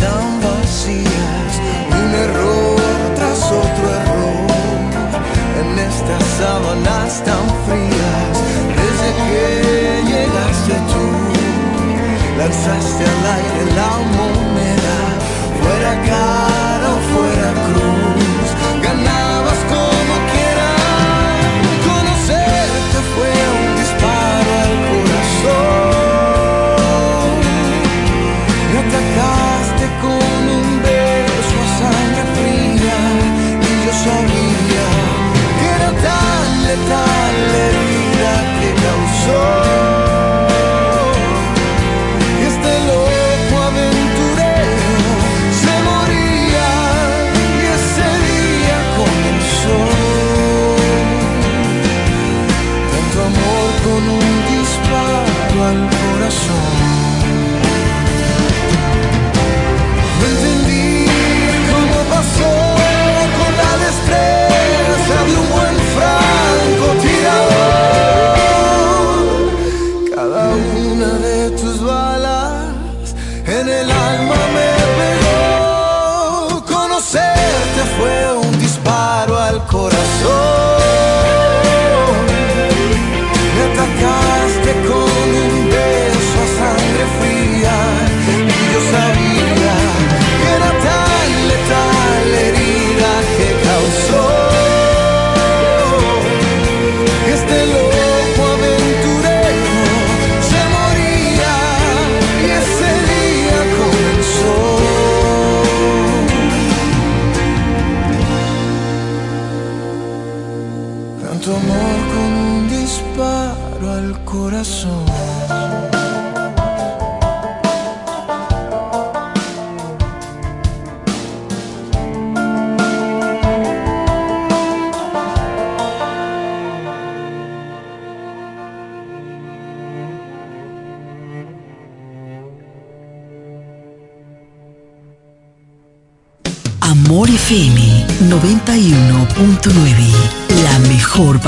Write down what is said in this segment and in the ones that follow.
tan vacías, un error tras otro error, en estas sábanas tan frías, desde que llegaste tú, lanzaste al aire la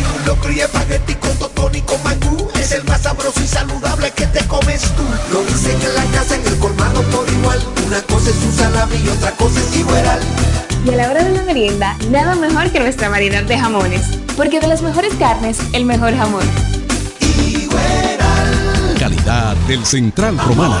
En un locro y espagueti con totón y con mangú. Es el más sabroso y saludable que te comes tú. Lo dicen en la casa, en el colmado por igual. Una cosa es un salami y otra cosa es igual. Y a la hora de la merienda, nada mejor que nuestra variedad de jamones. Porque de las mejores carnes, el mejor jamón. Calidad del Central Romana.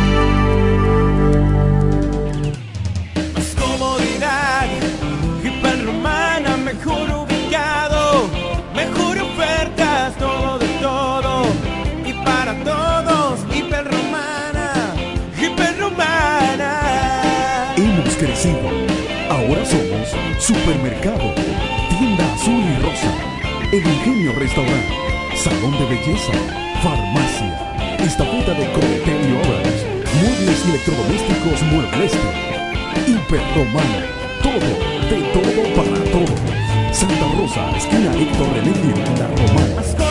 Ahora somos Supermercado, Tienda Azul y Rosa, El Ingenio Restaurant, Salón de Belleza, Farmacia, Estafeta de y Obras, Muebles Electrodomésticos Muebleste, Hiperromana, todo, de todo para todo. Santa Rosa, esquina Héctor René La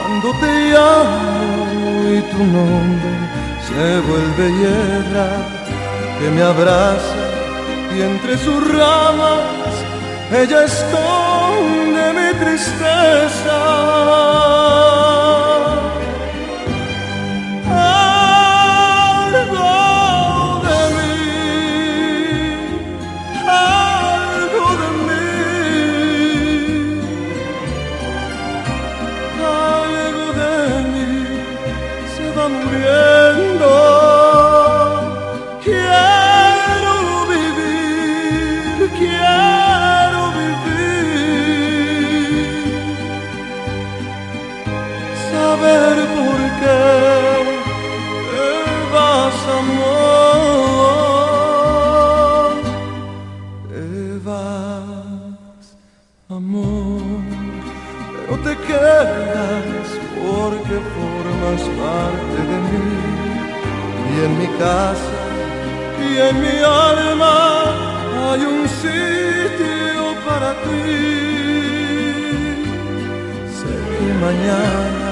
Cuando te llamo y tu nombre se vuelve hiedra que me abraza y entre sus ramas ella esconde mi tristeza. Formas parte de mí y en mi casa y en mi alma hay un sitio para ti. Sé que mañana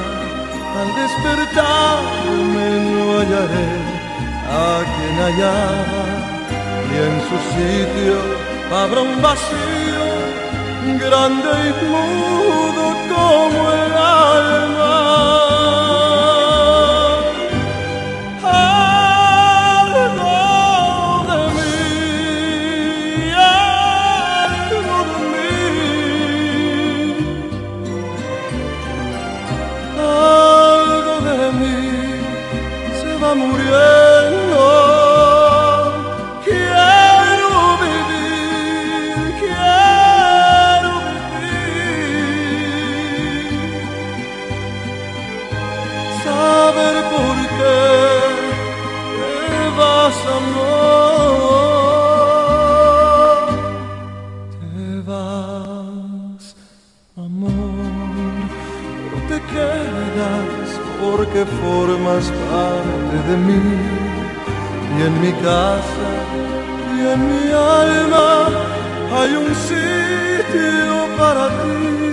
al despertarme no hallaré a quien hallaba y en su sitio habrá un vacío grande y mudo como el alma. saber por qué te vas amor, te vas amor, pero te quedas porque formas parte de mí. Y en mi casa y en mi alma hay un sitio para ti.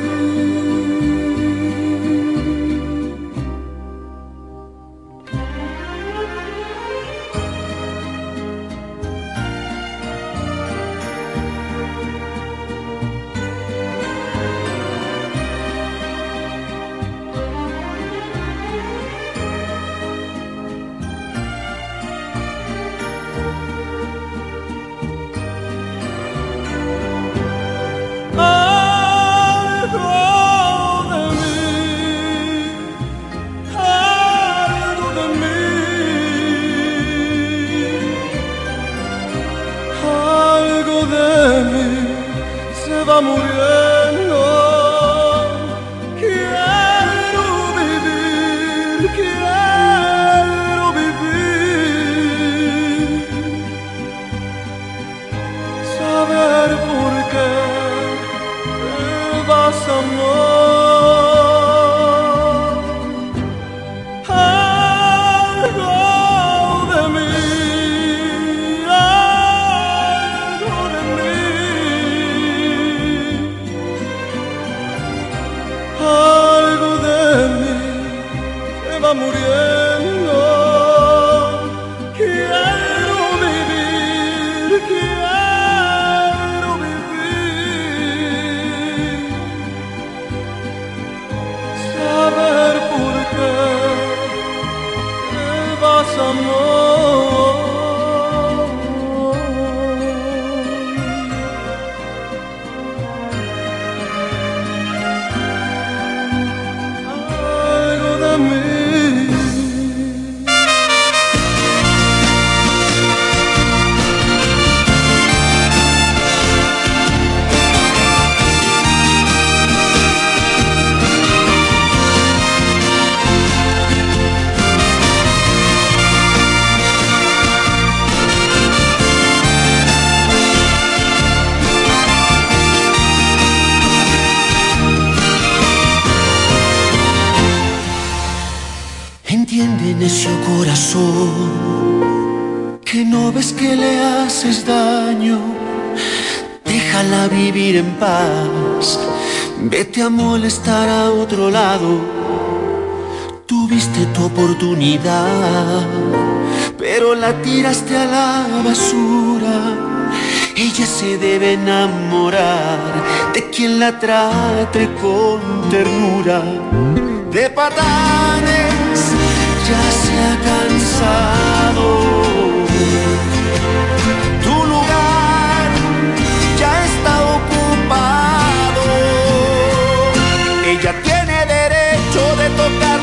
Te vas amor. Vete a molestar a otro lado. Tuviste tu oportunidad, pero la tiraste a la basura. Ella se debe enamorar de quien la trate con ternura. De patanes ya se ha cansado.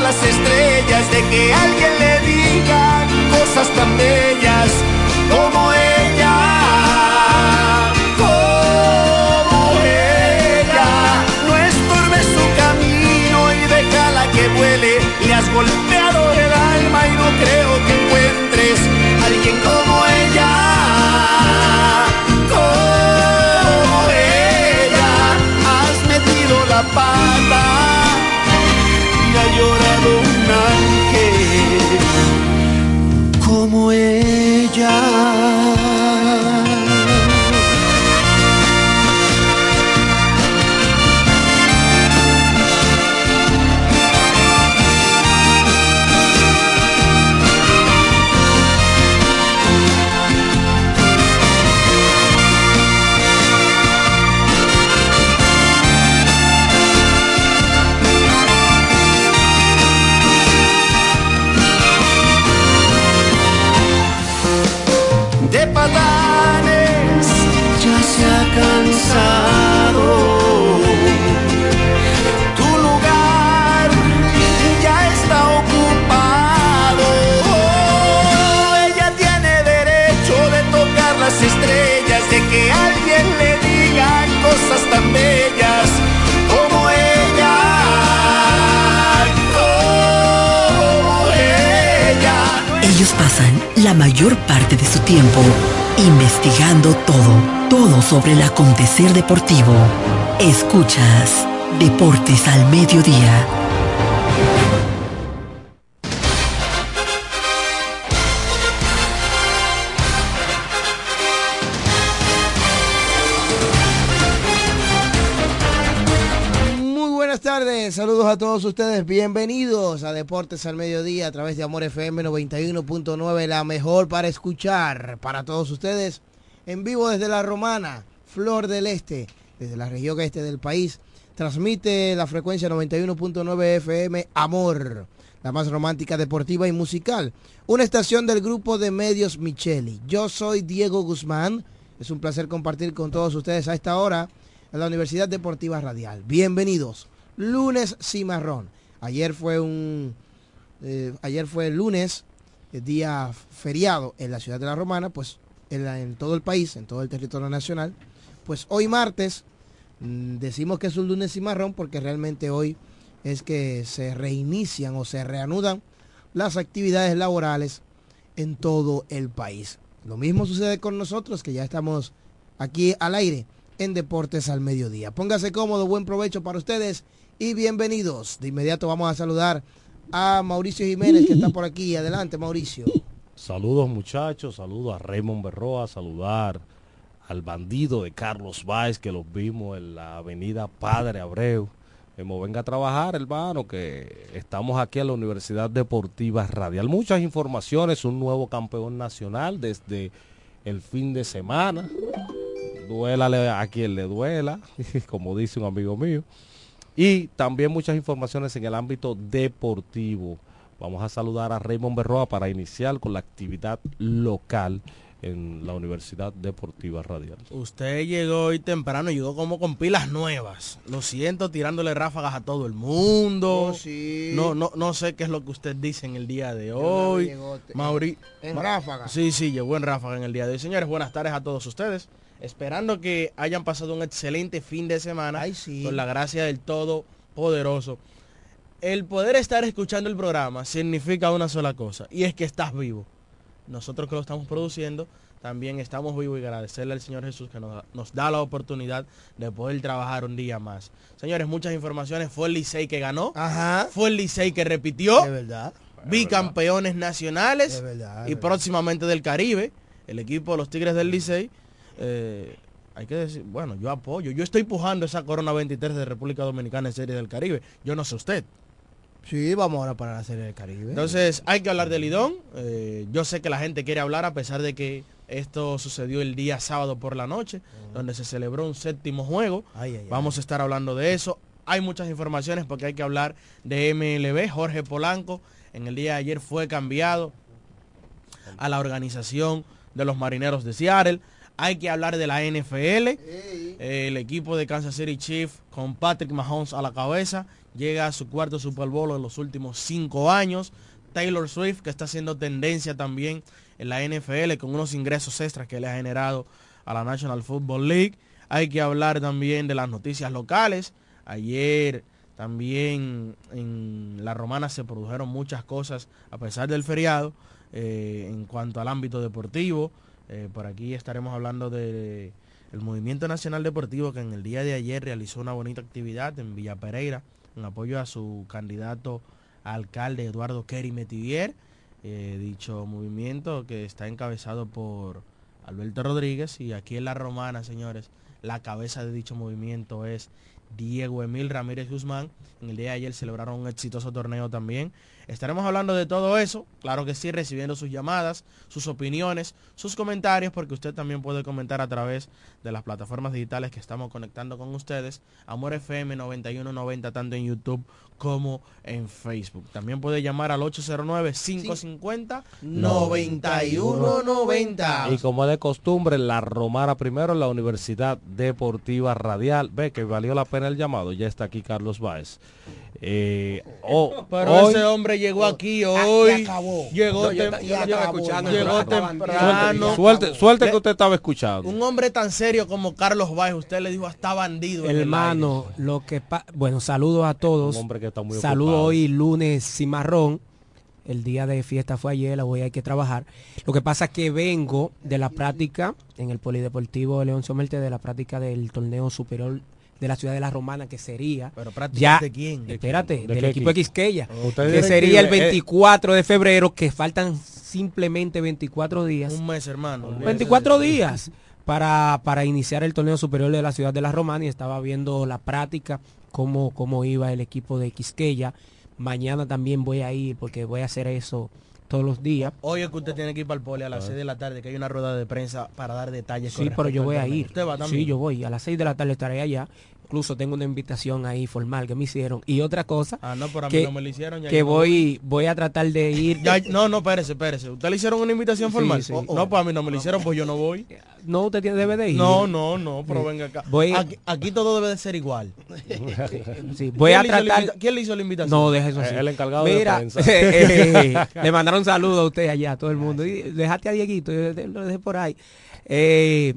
Las estrellas, de que alguien le diga cosas tan bellas como ella. Como ella. No estorbe su camino y déjala que vuele. Le has golpeado el alma y no creo que encuentres a alguien como ella. Como ella. Has metido la pata ella. Deportivo. Escuchas Deportes al Mediodía. Muy buenas tardes, saludos a todos ustedes, bienvenidos a Deportes al Mediodía a través de Amor FM 91.9, la mejor para escuchar para todos ustedes en vivo desde la Romana Flor del Este, desde la región este del país, transmite la frecuencia 91.9 FM Amor, la más romántica, deportiva y musical, una estación del grupo de medios Micheli. Yo soy Diego Guzmán, es un placer compartir con todos ustedes a esta hora en la Universidad Deportiva Radial. Bienvenidos. Lunes Cimarrón. Ayer fue un eh, ayer fue el lunes, el día feriado en la ciudad de la Romana, pues en, todo el país, en todo el territorio nacional. Pues hoy martes mm, decimos que es un lunes cimarrón porque realmente hoy es que se reinician o se reanudan las actividades laborales en todo el país. Lo mismo sucede con nosotros que ya estamos aquí al aire en Deportes al Mediodía. Póngase cómodo, buen provecho para ustedes y bienvenidos. De inmediato vamos a saludar a Mauricio Jiménez que está por aquí. Adelante, Mauricio. Saludos muchachos, saludos a Raymond Berroa, saludar al bandido de Carlos Báez que los vimos en la avenida Padre Abreu. Venga a trabajar, hermano, que estamos aquí en la Universidad Deportiva Radial. Muchas informaciones, un nuevo campeón nacional desde el fin de semana. Duélale a quien le duela, como dice un amigo mío. Y también muchas informaciones en el ámbito deportivo. Vamos a saludar a Raymond Berroa para iniciar con la actividad local en la Universidad Deportiva Radial. Usted llegó hoy temprano, llegó como con pilas nuevas. Lo siento, tirándole ráfagas a todo el mundo. Oh, sí. No, no, no sé qué es lo que usted dice en el día de hoy. llegó, Mauri, en ráfaga. Sí, sí, llegó en ráfaga en el día de hoy. Señores, buenas tardes a todos ustedes. Esperando que hayan pasado un excelente fin de semana con la gracia del Todopoderoso. El poder estar escuchando el programa significa una sola cosa, y es que estás vivo. Nosotros que lo estamos produciendo, también estamos vivos y agradecerle al Señor Jesús que nos, nos da la oportunidad de poder trabajar un día más. Señores, muchas informaciones. Fue el Licey que ganó. Fue el Licey que repitió. De verdad. Bicampeones nacionales. De verdad, y próximamente del Caribe. El equipo de los Tigres del Licey. eh, hay que decir, bueno, yo apoyo. Yo estoy pujando esa Corona 23 de República Dominicana en Serie del Caribe. Yo no sé usted. Sí, vamos ahora para la Serie del Caribe. Entonces hay que hablar del Lidón. Eh, yo sé que la gente quiere hablar a pesar de que esto sucedió el día sábado por la noche, donde se celebró un séptimo juego. Ay, ay, ay. Vamos a estar hablando de eso. Hay muchas informaciones porque hay que hablar de MLB. Jorge Polanco en el día de ayer fue cambiado a la organización de los marineros de Seattle. Hay que hablar de la NFL. El equipo de Kansas City Chiefs con Patrick Mahomes a la cabeza llega a su cuarto Super Bowl en los últimos cinco años. Taylor Swift que está haciendo tendencia también en la NFL con unos ingresos extras que le ha generado a la National Football League. Hay que hablar también de las noticias locales. Ayer también en la romana se produjeron muchas cosas a pesar del feriado eh, en cuanto al ámbito deportivo. Eh, por aquí estaremos hablando de el Movimiento Nacional Deportivo que en el día de ayer realizó una bonita actividad en Villa Pereira en apoyo a su candidato alcalde Eduardo Kerry Metivier. Eh, dicho movimiento que está encabezado por Alberto Rodríguez y aquí en La Romana, señores, la cabeza de dicho movimiento es Diego Emil Ramírez Guzmán. En el día de ayer celebraron un exitoso torneo también. Estaremos hablando de todo eso, claro que sí, recibiendo sus llamadas, sus opiniones, sus comentarios, porque usted también puede comentar a través de las plataformas digitales que estamos conectando con ustedes. Amor FM 9190, tanto en YouTube como en Facebook. También puede llamar al 809-550-9190. Y como de costumbre, la Romana primero la Universidad Deportiva Radial. Ve que valió la pena el llamado. Ya está aquí Carlos Báez. Eh, oh, Pero hoy- ese hombre llegó aquí hoy. acabó. Llegó, No, yo yo temprano. Suerte, suerte que usted estaba escuchando. Un hombre tan serio como Carlos Báez, usted le dijo hasta bandido. el Hermano, lo que pa- bueno, saludos a todos. Un hombre que está muy Saludos ocupado. hoy lunes cimarrón. El día de fiesta fue ayer, hoy hay que trabajar. Lo que pasa es que vengo de la práctica en el Polideportivo León Somerte, de la práctica del torneo superior de la ciudad de la Romana, que sería Pero prácticas ya, de quién? ¿De espérate? ¿De del equipo equipo? Quisqueya, Usted que sería el directiva, eh. 24 de febrero, que faltan simplemente 24 días. Un mes, hermano. 24 días para, para iniciar el torneo superior de la ciudad de la Romana y estaba viendo la práctica cómo, cómo iba el equipo de Quisqueya. Mañana también voy a ir porque voy a hacer eso todos los días. Hoy es que usted tiene que ir para el poli a las 6 de la tarde, que hay una rueda de prensa para dar detalles. Sí, pero yo voy a ir. Usted va también. Sí, yo voy. A las 6 de la tarde estaré allá. Incluso tengo una invitación ahí formal que me hicieron. Y otra cosa, Ah, no, pero a mí que, no me la hicieron. ya que voy, voy a tratar de ir. Ya, no, no, espérese, espérese. ¿Usted le hicieron una invitación Sí, formal? sí. No, pues a mí no me la hicieron, pues yo no voy. No, usted tiene, debe de ir. No, no, no, pero Sí. venga acá. Voy- Aquí, aquí todo debe de ser igual. Sí, voy ¿Quién a le hizo la tratar. ¿Quién le hizo la invitación? No, deje eso así. El encargado de Mira, prensa. eh, le mandaron saludos a usted allá, a todo el mundo. Y dejaste a Dieguito, yo lo dejé por ahí. Eh,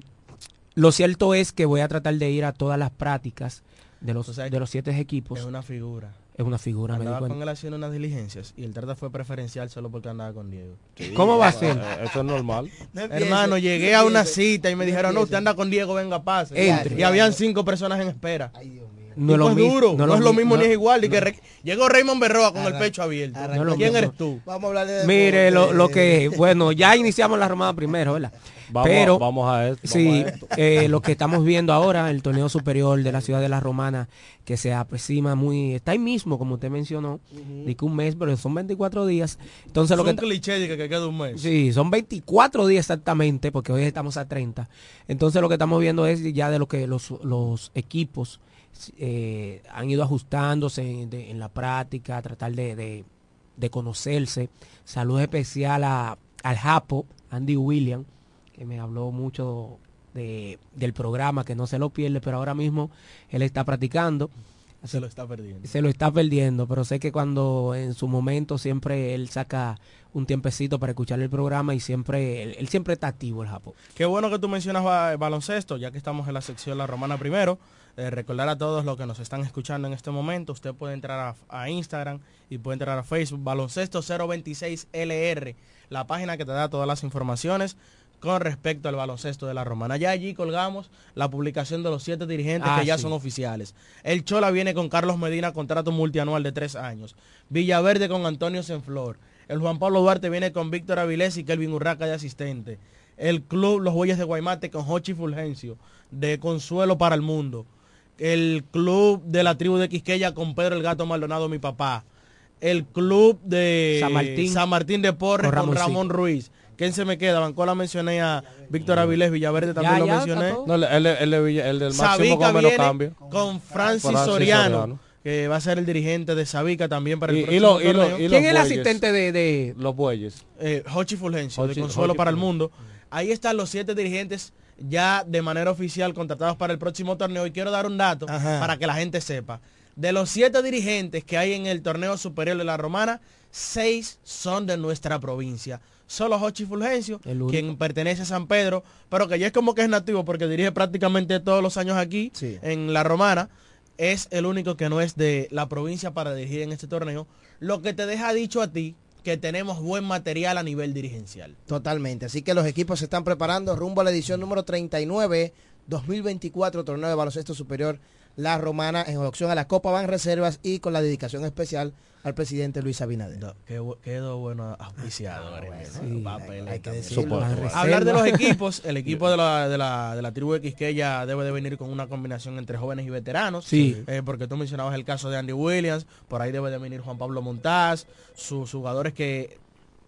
lo cierto es que voy a tratar de ir a todas las prácticas de los, O sea, de los siete equipos. Es una figura. Es una figura, me Andaba cuenta. con él haciendo unas diligencias y el trata fue preferencial solo porque andaba con Diego. ¿Cómo va a ser? Eh, Eso es normal. Hermano, llegué a una cita y me dijeron, no, usted anda con Diego, venga, pase. Entre. Y habían cinco personas en espera. No es Lo pues mismo, duro, no, es lo mi- mismo ni no- es igual. Y que re- Llegó Raymond Berroa con el pecho abierto. lo ¿Quién mismo. eres tú? Vamos a hablar de Mire, lo, lo que, bueno, ya iniciamos la romana primero, ¿verdad? Vamos, Pero, vamos a esto. sí, vamos a esto. eh, lo que estamos viendo ahora, el torneo superior de la ciudad de la Romana, que se aproxima muy, está ahí mismo, como usted mencionó, de que un mes, pero son 24 días. Entonces Es lo que un cliché de que, que queda un mes. Sí, son 24 días exactamente, porque hoy estamos a 30. Entonces lo que estamos viendo es ya de lo que los, los equipos eh, han ido ajustándose en, de- en la práctica, a tratar de, de- de conocerse. Salud especial a, al Japo, Andy William, que me habló mucho de- del programa, que no se lo pierde, pero ahora mismo él está practicando. Se lo está perdiendo. Se lo está perdiendo, pero sé que cuando en su momento siempre él saca un tiempecito para escuchar el programa y siempre él, él siempre está activo el Japón. Qué bueno que tú mencionas ba- baloncesto, ya que estamos en la sección La Romana primero. Eh, recordar a todos los que nos están escuchando en este momento, usted puede entrar a, a Instagram y puede entrar a Facebook, baloncesto 026LR, la página que te da todas las informaciones con respecto al baloncesto de la Romana. Ya allí colgamos la publicación de los siete dirigentes Ah, que ya sí. son oficiales. El Chola viene con Carlos Medina, contrato multianual de tres años. Villaverde con Antonio Senflor. El Juan Pablo Duarte viene con Víctor Avilés y Kelvin Urraca de asistente. El club Los Bueyes de Guaymate con Hochi Fulgencio, de Consuelo para el Mundo. El club de la tribu de Quisqueya con Pedro el Gato Maldonado, mi papá. El club de San Martín. San Martín de Porres Con. Ramón Ruiz. ¿Quién se me queda? Bancola mencioné a Víctor Avilés, Villaverde también Ya, lo ya, mencioné. No, el, el, el, el- el del máximo con menos viene cambio. con Francis, Francis Soriano, Soriano. que va a ser el dirigente de Sabica también para el Y- próximo y lo- torneo. y lo- ¿Quién es el asistente de, de- Los bueyes. eh, Hochi Fulgencio, de Consuelo Hochi para el. Mundo. Ahí están los siete dirigentes ya de manera oficial contratados para el próximo torneo. Y quiero dar un dato Ajá. para que la gente sepa. De los siete dirigentes que hay en el torneo superior de la Romana, seis son de nuestra provincia. Solo Hochi Fulgencio, quien pertenece a San Pedro, pero que ya es como que es nativo porque dirige prácticamente todos los años aquí Sí. en la Romana. Es el único que no es de la provincia para dirigir en este torneo. Lo que te deja dicho a ti que tenemos buen material a nivel dirigencial. Totalmente. Así que los equipos se están preparando rumbo a la edición número 39, 2024, torneo de baloncesto superior La Romana, en opción a la Copa Van Reservas y con la dedicación especial al presidente Luis Abinader. Que quedó bueno auspiciado. Sí, Papel, hay que decirlo. Hablar de los equipos, el equipo de la, de la, de la tribu de Quisqueya debe de venir con una combinación entre jóvenes y veteranos. Sí. Eh, porque tú mencionabas el caso de Andy Williams, por ahí debe de venir Juan Pablo Montaz, sus jugadores que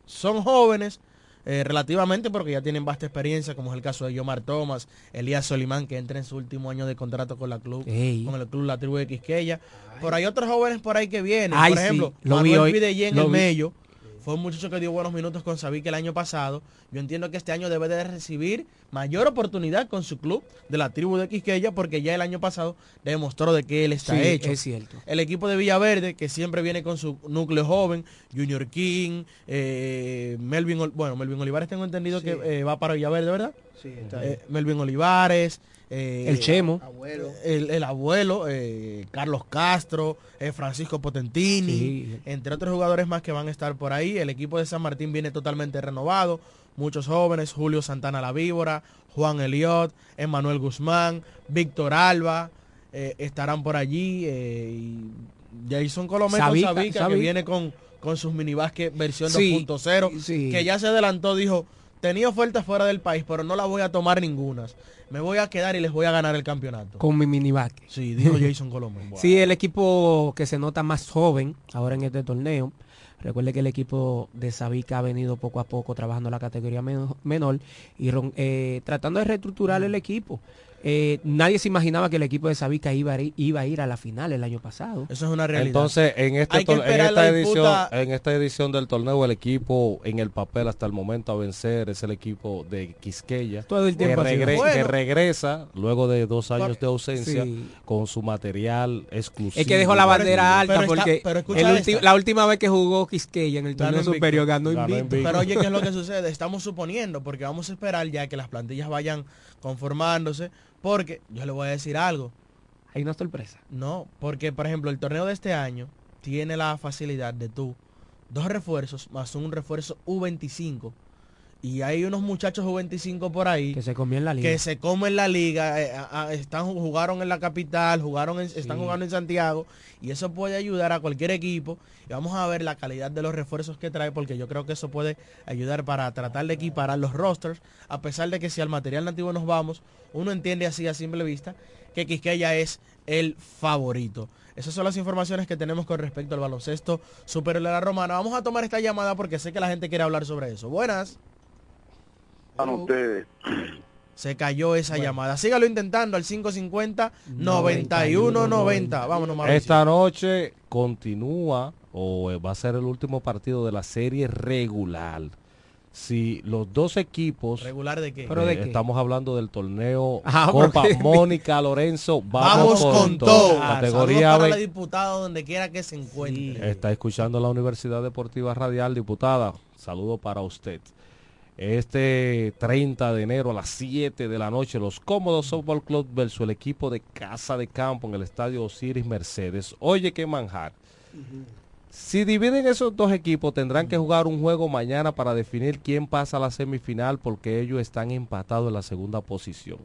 son jóvenes eh, relativamente porque ya tienen vasta experiencia, como es el caso de Yomar Thomas, Elías Solimán, que entra en su último año de contrato con la club, Ey. con el club La Tribu de Quisqueya. Por hay otros jóvenes por ahí que vienen. Ay, por sí, ejemplo, lo vi Manuel hoy, Pidellén, lo el vi. Mello. Fue un muchacho que dio buenos minutos con Sabic el año pasado. Yo entiendo que este año debe de recibir mayor oportunidad con su club de la tribu de Quisqueya porque ya el año pasado demostró de que él está Sí, hecho. es cierto. El equipo de Villaverde, que siempre viene con su núcleo joven, Junior King, eh, Melvin, bueno, Melvin Olivares tengo entendido que eh, va para Villaverde, ¿verdad? Sí, está ahí. Eh, Melvin Olivares, eh, El Chemo. Abuelo. el, el abuelo, eh, Carlos Castro, eh, Francisco Potentini, Sí. entre otros jugadores más que van a estar por ahí. El equipo de San Martín viene totalmente renovado. Muchos jóvenes, Julio Santana La Víbora, Juan Eliot, Emanuel Guzmán, Víctor Alba, eh, estarán por allí. eh, y Jason Colomé con Sabica, Sabica, que Sabica. viene con, con sus minibásquet versión Sí, 2.0, sí. que ya se adelantó, dijo, tenía ofertas fuera del país, pero no las voy a tomar ninguna. Me voy a quedar y les voy a ganar el campeonato. Con mi miniback. Sí, dijo Jason Colombo. Sí, el equipo que se nota más joven ahora en este torneo. Recuerde que el equipo de Sabica ha venido poco a poco trabajando la categoría men- menor y eh, tratando de reestructurar el equipo. Eh, nadie se imaginaba que el equipo de Sabica iba a, ir, iba a ir a la final el año pasado. Eso es una realidad. Entonces, en, este en esta edición, en esta edición del torneo, el equipo en el papel hasta el momento a vencer es el equipo de Quisqueya, Todo el tiempo que, ha sido. regre- Bueno. que regresa luego de dos años de ausencia Sí. con su material exclusivo. Es que dejó la bandera alta pero está- porque pero la última vez que jugó Quisqueya en el torneo superior ganó invicto. Pero oye, ¿qué es lo que sucede? Estamos suponiendo, porque vamos a esperar ya que las plantillas vayan conformándose, porque yo le voy a decir algo. Hay una sorpresa. No, porque por ejemplo el torneo de este año tiene la facilidad de tú dos refuerzos más un refuerzo U25 y hay unos muchachos U25 por ahí Que se comió en la liga. que se comen la liga, eh, a- a- están jugaron en la capital, jugaron en- están jugando en Santiago y eso puede ayudar a cualquier equipo y vamos a ver la calidad de los refuerzos que trae porque yo creo que eso puede ayudar para tratar de equiparar los rosters a pesar de que si al material nativo nos vamos uno entiende así a simple vista que Quisqueya es el favorito. Esas son las informaciones que tenemos con respecto al baloncesto superior de la romana. Vamos a tomar esta llamada porque sé que la gente quiere hablar sobre eso. Buenas. Ustedes. Se cayó esa llamada. Sígalo intentando al 550-9190. Vámonos, Mauricio. Esta noche continúa o eh, va a ser el último partido de la serie regular. Si los dos equipos ¿Regular de qué? ¿Pero de Eh, qué? Estamos hablando del torneo Ah, Copa porque- Mónica Lorenzo. Vamos, Vamos con todo. todo. Categoría Saludos para B. la diputada donde quiera que se encuentre. Está escuchando la Universidad Deportiva Radial, diputada. Saludo para usted. Este 30 de enero a las 7 de la noche, los Cómodos Softball Club versus el equipo de Casa de Campo en el Estadio Osiris Mercedes. Oye, qué manjar. Si dividen esos dos equipos, tendrán que jugar un juego mañana para definir quién pasa a la semifinal porque ellos están empatados en la segunda posición.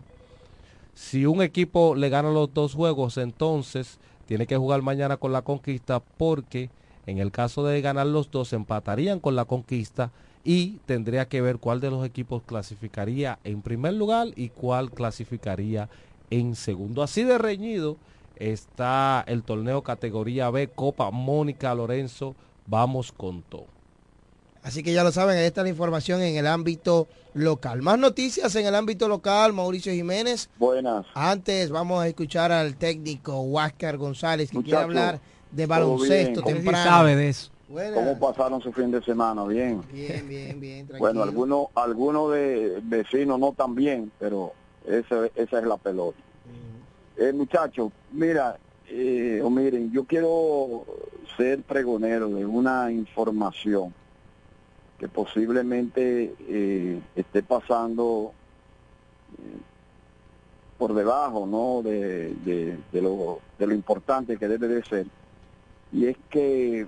Si un equipo le gana los dos juegos, entonces tiene que jugar mañana con la conquista porque en el caso de ganar los dos empatarían con la conquista y tendría que ver cuál de los equipos clasificaría en primer lugar y cuál clasificaría en segundo. Así de reñido está el torneo categoría B Copa Mónica Lorenzo. Vamos con todo. Así que ya lo saben, ahí está la información en el ámbito local. Más noticias en el ámbito local, Mauricio Jiménez. Buenas. Antes vamos a escuchar al técnico Huáscar González que quiere hablar de baloncesto temprano. sabe de eso. Buenas. ¿Cómo pasaron su fin de semana? Bien. Bien, bien, bien. Tranquilo. Bueno, algunos algunos de vecinos no tan bien, pero esa, esa es la pelota. Eh, muchachos, mira, eh, o miren, yo quiero ser pregonero de una información que posiblemente eh, esté pasando eh, por debajo, ¿no? De, de, de lo, de lo importante que debe de ser. Y es que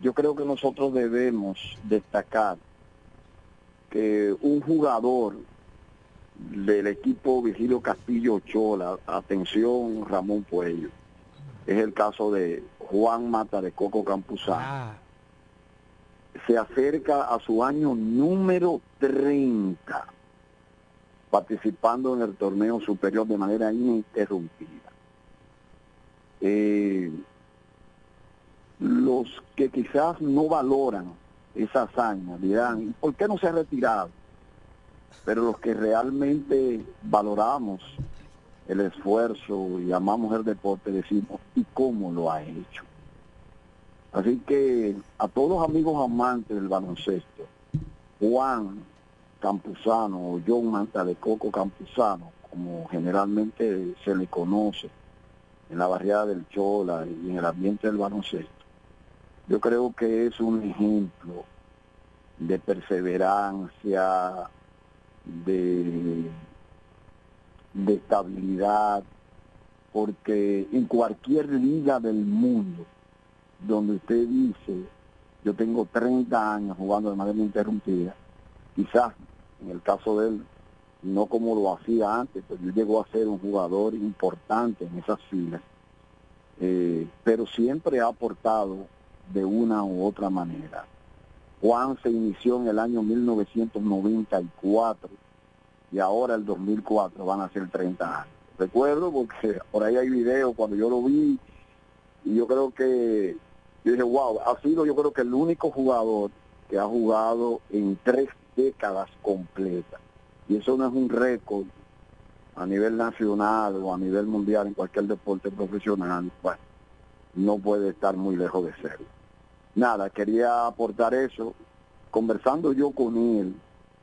yo creo que nosotros debemos destacar que un jugador del equipo Vigilio Castillo Chola, atención Ramón Puello, es el caso de Juan Mata de Coco Campuzano. Se acerca a su año número 30 participando en el torneo superior de manera ininterrumpida. Eh, los que quizás no valoran esa hazaña dirán, ¿por qué no se ha retirado? Pero los que realmente valoramos el esfuerzo y amamos el deporte decimos, ¿y cómo lo ha hecho? Así que a todos los amigos amantes del baloncesto, Juan Campuzano o John Manta de Coco Campuzano, como generalmente se le conoce en la barriada del Chola y en el ambiente del baloncesto, yo creo que es un ejemplo de perseverancia, de, de estabilidad, porque en cualquier liga del mundo donde usted dice, yo tengo 30 años jugando de manera interrumpida, quizás en el caso de él, no como lo hacía antes, pues él llegó a ser un jugador importante en esas filas, eh, pero siempre ha aportado de una u otra manera. Juan se inició en el año 1994 y ahora el 2004 van a ser 30 años. Recuerdo porque por ahí hay videos cuando yo lo vi y yo creo que, yo dije, wow, ha sido yo creo que el único jugador que ha jugado en tres décadas completas. Y eso no es un récord a nivel nacional o a nivel mundial en cualquier deporte profesional. Bueno, no puede estar muy lejos de serlo. Nada, quería aportar eso. Conversando yo con él,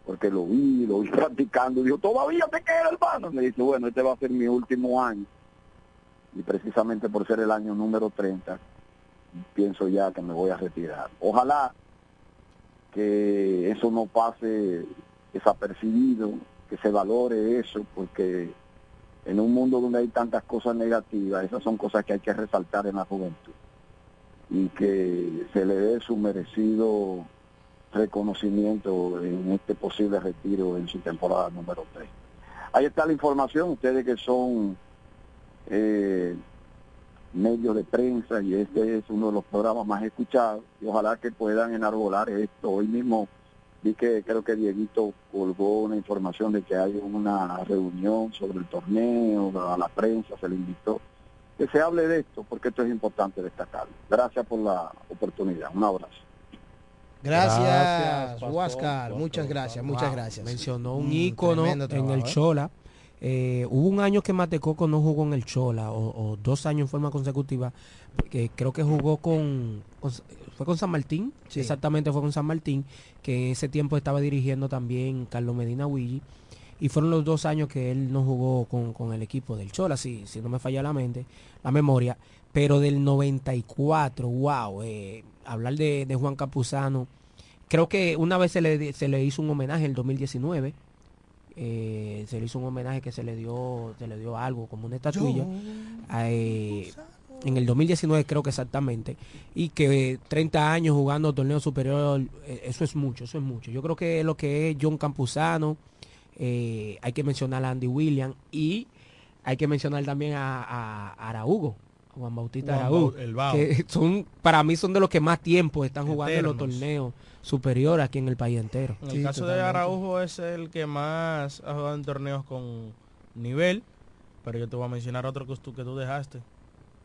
porque lo vi, lo vi practicando, dijo, todavía te queda hermano. Me dice, bueno, este va a ser mi último año. Y precisamente por ser el año número 30, pienso ya que me voy a retirar. Ojalá que eso no pase desapercibido, que se valore eso, porque en un mundo donde hay tantas cosas negativas, esas son cosas que hay que resaltar en la juventud y que se le dé su merecido reconocimiento en este posible retiro en su temporada número 3. Ahí está la información, ustedes que son eh, medios de prensa y este es uno de los programas más escuchados y ojalá que puedan enarbolar esto. Hoy mismo vi que creo que Dieguito colgó una información de que hay una reunión sobre el torneo, a la prensa se le invitó. Que se hable de esto porque esto es importante destacarlo. Gracias por la oportunidad. Un abrazo. Gracias, Huáscar. Muchas gracias, muchas gracias. Mencionó un Mm, ícono en trabajo, el ¿eh? Chola. Eh, hubo un año que Matecoco no jugó en el Chola, o, o dos años en forma consecutiva, que creo que jugó con, con- fue con San Martín, Sí. exactamente fue con San Martín, que en ese tiempo estaba dirigiendo también Carlos Medina Willy, y fueron los dos años que él no jugó con, con el equipo del Chola, si, si no me falla la mente, la memoria, pero del 94, wow, eh, hablar de, de Juan Capuzano, creo que una vez se le, se le hizo un homenaje en el 2019, eh, se le hizo un homenaje que se le dio se le dio algo como una estatuilla eh, en el 2019 creo que exactamente y que eh, 30 años jugando torneo superior eso es mucho eso es mucho. Yo creo que lo que es John Campuzano eh, hay que mencionar a Andy Williams y hay que mencionar también a, a, a Araújo a Juan Bautista Juan Araújo Bau- el Bao. que son para mí son de los que más tiempo están jugando en los torneos superiores aquí en el país entero En el caso de Araujo es el que más ha jugado en torneos con nivel, pero yo te voy a mencionar otro que tú, que tú dejaste.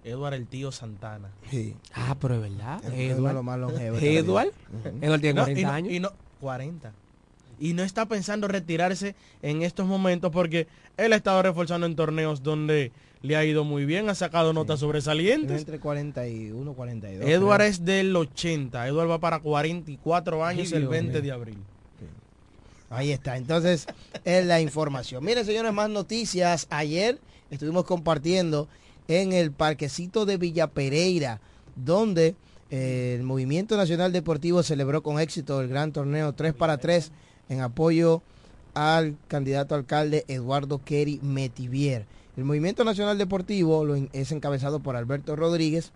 Edward el tío Santana. Sí. Ah, pero es verdad. De Edward. los más. Ujú. Edward tiene No, 40 y no- años. y no- 40. Y no está pensando retirarse en estos momentos porque él ha estado reforzando en torneos donde le ha ido muy bien, ha sacado notas sobresalientes. entre 41 y 42. Edward creo. es del 80. Edward va para 44 años el Dios 20 mío. de abril. Ahí está, entonces es la información. Miren, señores, más noticias. Ayer estuvimos compartiendo en el parquecito de Villa Pereira, donde eh, el Movimiento Nacional Deportivo celebró con éxito el gran torneo 3 para 3 en apoyo al candidato alcalde Eduardo Kerry Metivier. El Movimiento Nacional Deportivo es encabezado por Alberto Rodríguez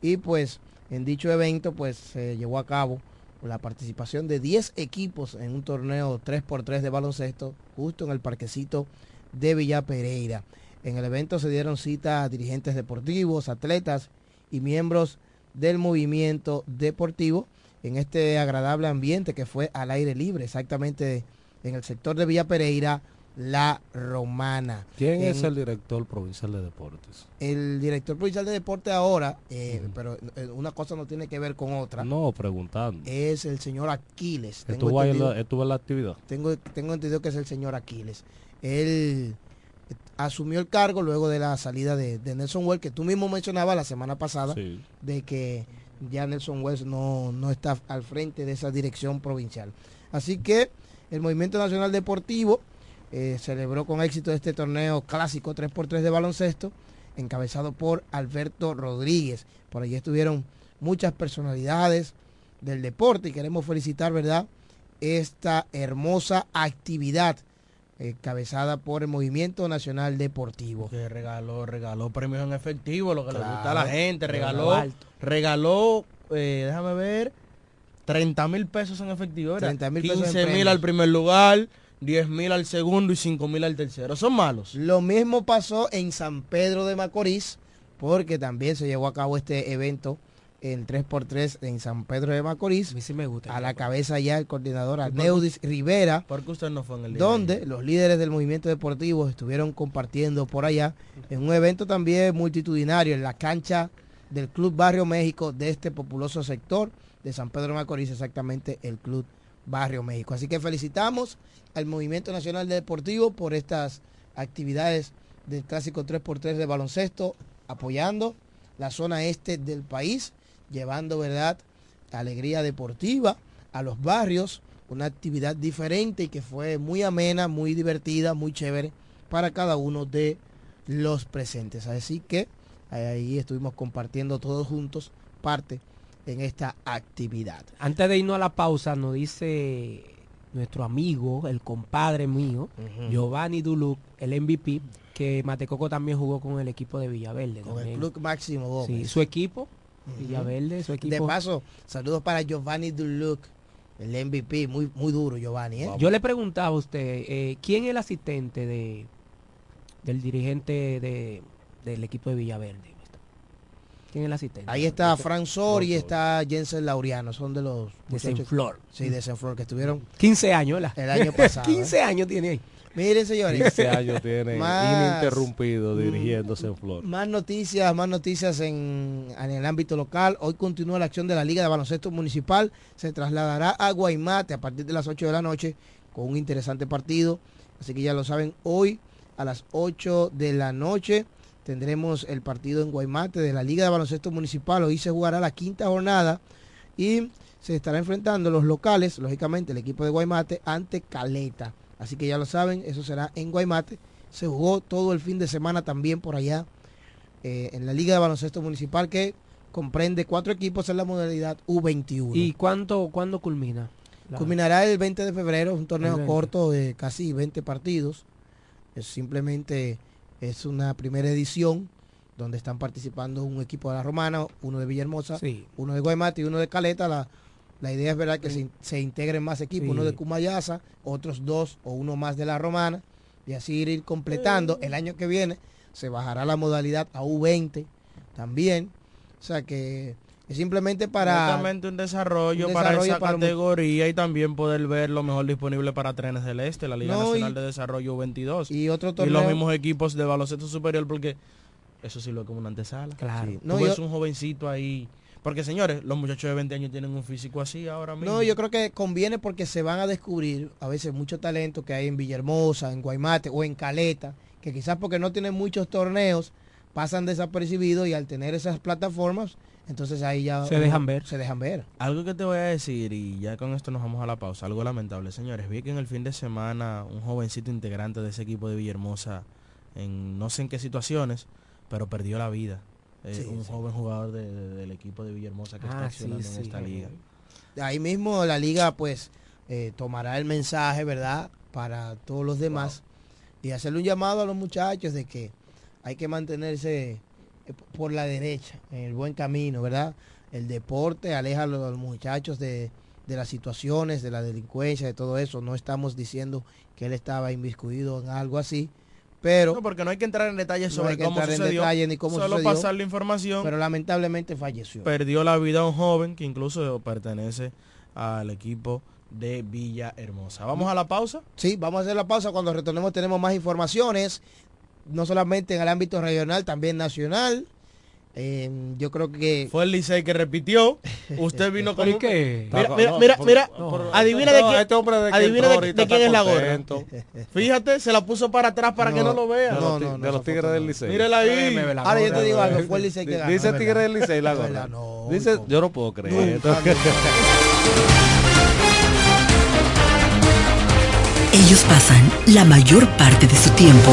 y pues en dicho evento pues se llevó a cabo la participación de 10 equipos en un torneo 3x3 de baloncesto justo en el parquecito de Villa Pereira. En el evento se dieron cita a dirigentes deportivos, atletas y miembros del movimiento deportivo en este agradable ambiente que fue al aire libre, exactamente en el sector de Villa Pereira, La Romana. ¿Quién En- es el director provincial de deportes? el director provincial de deporte ahora, eh, pero eh, una cosa no tiene que ver con otra, No, preguntando. es el señor Aquiles. ¿Estuvo, ahí en la, estuvo en la actividad? tengo, tengo entendido que es el señor Aquiles. Él eh, asumió el cargo luego de la salida de, de Nelson Wells, que tú mismo mencionabas la semana pasada, Sí. de que ya Nelson Wells no, no está al frente de esa dirección provincial. Así que el Movimiento Nacional Deportivo eh, celebró con éxito este torneo clásico 3x3 de baloncesto, encabezado por Alberto Rodríguez. Por allí estuvieron muchas personalidades del deporte y queremos felicitar, ¿verdad?, esta hermosa actividad encabezada por el Movimiento Nacional Deportivo. Que regaló, regaló premios en efectivo, lo que le gusta a la gente. Regaló. Regaló, eh, déjame ver, 30 mil pesos en efectivo. 30,000 pesos en 15 mil al primer lugar, 10 mil al segundo y 5 mil al tercero. Son malos. Lo mismo pasó en San Pedro de Macorís, porque también se llevó a cabo este evento en 3x3 en San Pedro de Macorís. A mí sí me gusta. A la cabeza ya el coordinador ¿Y por qué- Arneudis Rivera. ¿Por qué usted no fue en el día de donde los líderes del movimiento deportivo estuvieron compartiendo por allá en un evento también multitudinario en la cancha del Club Barrio México de este populoso sector de San Pedro Macorís, exactamente el Club Barrio México. Así que felicitamos al Movimiento Nacional de Deportivo por estas actividades del clásico 3x3 de baloncesto, apoyando la zona este del país, llevando, ¿verdad?, alegría deportiva a los barrios, una actividad diferente y que fue muy amena, muy divertida, muy chévere para cada uno de los presentes. Así que ahí estuvimos compartiendo todos juntos parte en esta actividad. Antes de irnos a la pausa, nos dice nuestro amigo, el compadre mío. Giovanni Duluc, el MVP, que Matecoco también jugó con el equipo de Villaverde. Con el. Club Máximo Gómez. Sí, su equipo. Villaverde, su equipo. De paso, saludos para Giovanni Duluc, el MVP, muy, muy duro Giovanni. ¿eh? Yo le preguntaba a usted, eh, ¿quién es el asistente de del dirigente de, del equipo de Villaverde? ¿Quién es el asistente? Ahí está Fran Sor y está Jensen Laureano, son de los De muchachos- Senflor. Sí, de Senflor, que estuvieron 15 años, ¿verdad? el año pasado. 15 ¿eh? años tiene ahí. Miren, señores. 15 años tiene Más- ininterrumpido dirigiéndose en Flor. Más noticias, más noticias en, en el ámbito local. Hoy continúa la acción de la Liga de Baloncesto Municipal. Se trasladará a Guaymate a partir de las 8 de la noche con un interesante partido. Así que ya lo saben, hoy a las 8 de la noche tendremos el partido en Guaymate de la Liga de Baloncesto Municipal. Hoy se jugará la quinta jornada y se estará enfrentando los locales, lógicamente el equipo de Guaymate, ante Caleta. Así que ya lo saben, eso será en Guaymate. Se jugó todo el fin de semana también por allá eh, en la Liga de Baloncesto Municipal que comprende cuatro equipos en la modalidad U21. ¿Y cuánto, cuándo culmina? La- Culminará el 20 de febrero, un torneo El 20. corto de casi 20 partidos. Es simplemente es una primera edición donde están participando un equipo de la Romana, uno de Villahermosa, Sí. uno de Guaymate y uno de Caleta. La, la idea es verdad que se, se integren más equipos, Sí. uno de Cumayasa, otros dos o uno más de la Romana, y así ir completando. El año que viene se bajará la modalidad a U20 también. O sea que es simplemente para... Netamente un desarrollo, un para esa para categoría y también poder ver lo mejor disponible para Trenes del Este, la Liga No, Nacional y- de Desarrollo 22. Y otro Y torneo... los mismos equipos de baloncesto superior, porque eso sí lo es como una antesala. Claro. Sí. No, Tú ves yo- un jovencito ahí. Porque señores, los muchachos de 20 años tienen un físico así ahora mismo. No, yo creo que conviene porque se van a descubrir a veces mucho talento que hay en Villahermosa, en Guaymate o en Caleta, que quizás porque no tienen muchos torneos pasan desapercibidos y al tener esas plataformas, entonces ahí ya Se dejan ver. Se dejan ver. Algo que te voy a decir, y ya con esto nos vamos a la pausa, algo lamentable, señores. Vi que en el fin de semana un jovencito integrante de ese equipo de Villahermosa, en no sé en qué situaciones, pero perdió la vida. Eh, Sí, un sí. joven jugador de- de- del equipo de Villahermosa que está Ah, sí, accionando en sí. esta liga. Ahí mismo la liga pues eh, tomará el mensaje, ¿verdad? Para todos los demás y hacerle un llamado a los muchachos de que hay que mantenerse por la derecha, en el buen camino, ¿verdad? El deporte aleja a los, muchachos de, de las situaciones, de la delincuencia, de todo eso. No estamos diciendo que él estaba inmiscuido en algo así, pero... No, porque no hay que entrar en detalles No sobre hay que cómo entrar en sucedió. detalle ni cómo solo sucedió, pasar la información. pero lamentablemente falleció. perdió la vida un joven que incluso pertenece al equipo de Villa Hermosa. Vamos a la pausa. Sí, vamos a hacer la pausa. Cuando retornemos tenemos más informaciones, no solamente en el ámbito regional, también nacional. Eh, yo creo que... Fue el Licey que repitió. Usted vino con... ¿Por un- qué? Mira, mira, mira, mira. no, adivina no, de quién, este hombre de que adivina de, quién es la gorra. Fíjate, se la puso para atrás para que no lo vean. De No, no, no, de los tigres del. Licey. Mírala ahí. Ahora yo te digo algo, fue el Licey que ganó. Dice ¿verdad? tigre del Licey la No, gorra. Dice, no. yo no puedo creer. Ellos pasan la mayor parte de su tiempo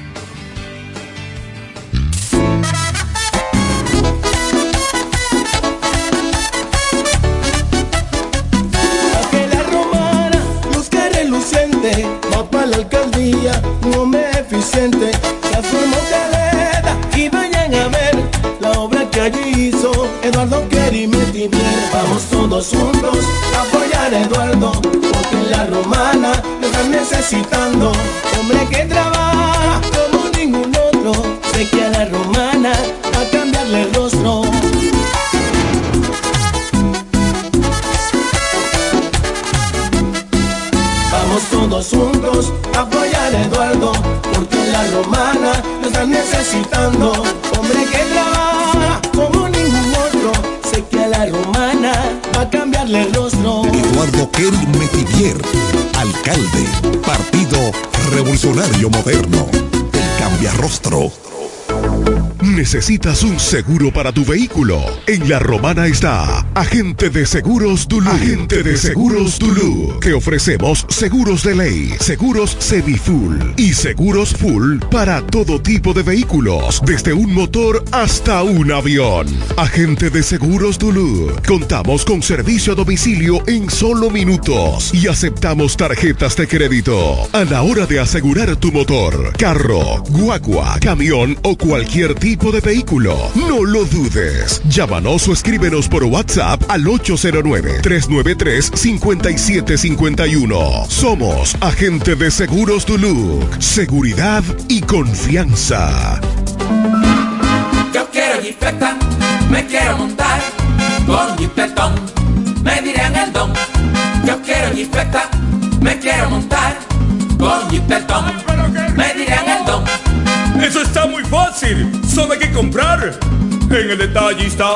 Todos juntos apoyar a Eduardo, porque la romana lo están necesitando, hombre que trabaja como ningún otro, sé que a la romana a cambiarle el rostro. Vamos todos juntos apoyar a Eduardo, porque la romana lo están necesitando. Hombre que cambiarle el rostro. Eduardo Kerry Metivier, alcalde, Partido Revolucionario Moderno, el cambia rostro. ¿Necesitas un seguro para tu vehículo? En La Romana está Agente de Seguros Dulú. Agente de Seguros Dulú. Que ofrecemos seguros de ley, seguros semi-full y seguros full para todo tipo de vehículos, desde un motor hasta un avión. Agente de Seguros Dulú. Contamos con servicio a domicilio en solo minutos y aceptamos tarjetas de crédito. A la hora de asegurar tu motor, carro, guagua, camión o cualquier tipo de vehículo, no lo dudes. Llámanos o escríbenos por WhatsApp al 809-393-5751. Somos Agente de Seguros Duluc. Seguridad y confianza. Yo quiero jipeta, me quiero montar con jipetón, me dirán el don. Yo quiero jipeta, me quiero montar con jipetón, me dirán el don. Eso está muy fácil, solo hay que comprar. En el detallista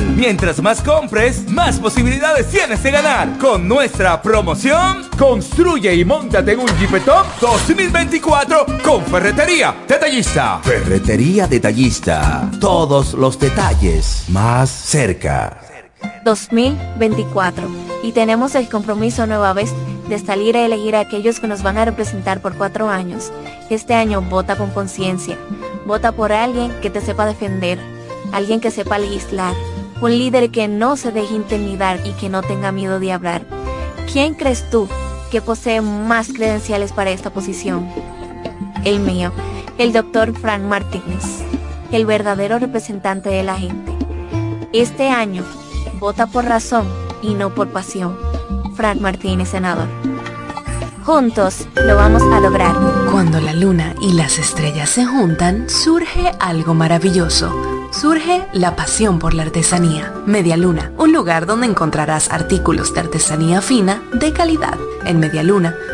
Mientras más compres, más posibilidades tienes de ganar. Con nuestra promoción, construye y montate en un Jeepetop 2024 con Ferretería Detallista. Ferretería Detallista. Todos los detalles más cerca. 2024 y tenemos el compromiso nueva vez de salir a elegir a aquellos que nos van a representar por cuatro años. Este año vota con conciencia. Vota por alguien que te sepa defender, alguien que sepa legislar, un líder que no se deje intimidar y que no tenga miedo de hablar. ¿Quién crees tú que posee más credenciales para esta posición? El mío, el doctor Fran Martínez, el verdadero representante de la gente. Este año, vota por razón y no por pasión. Frank Martínez, senador. Juntos lo vamos a lograr. Cuando la luna y las estrellas se juntan, surge algo maravilloso. Surge la pasión por la artesanía. Media Luna, un lugar donde encontrarás artículos de artesanía fina de calidad. En Media Luna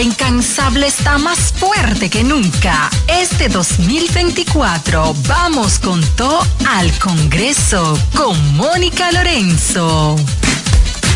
Incansable está más fuerte que nunca. Este 2024 vamos con todo al Congreso con Mónica Lorenzo.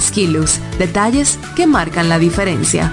Skilus, detalles que marcan la diferencia.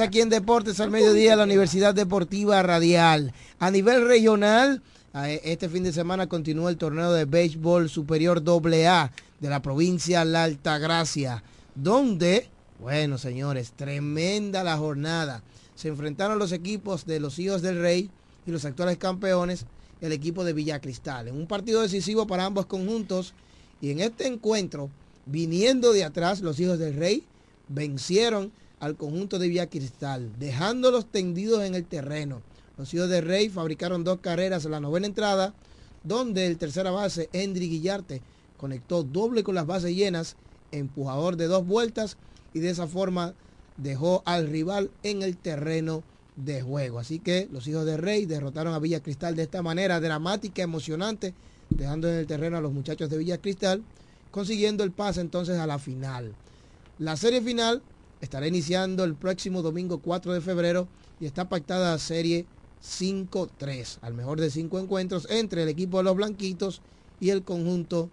Aquí en Deportes al Mediodía, la Universidad Deportiva Radial. A nivel regional, eh, este fin de semana continúa el torneo de béisbol superior AA de la provincia La Altagracia, donde, bueno señores, tremenda la jornada. Se enfrentaron los equipos de los Hijos del Rey y los actuales campeones, el equipo de Villa Cristal, en un partido decisivo para ambos conjuntos. Y en este encuentro, viniendo de atrás, los Hijos del Rey vencieron al conjunto de Villa Cristal, dejándolos tendidos en el terreno. Los hijos de Rey fabricaron dos carreras en la novena entrada, donde el tercera base, Endry Guillarte, conectó doble con las bases llenas, empujador de dos vueltas, y de esa forma dejó al rival en el terreno de juego. Así que los hijos de Rey derrotaron a Villa Cristal de esta manera dramática, emocionante, dejando en el terreno a los muchachos de Villa Cristal, consiguiendo el pase entonces a la final. La serie final estará iniciando el próximo domingo 4 de febrero y está pactada la serie 5-3, al mejor de cinco encuentros entre el equipo de los Blanquitos y el conjunto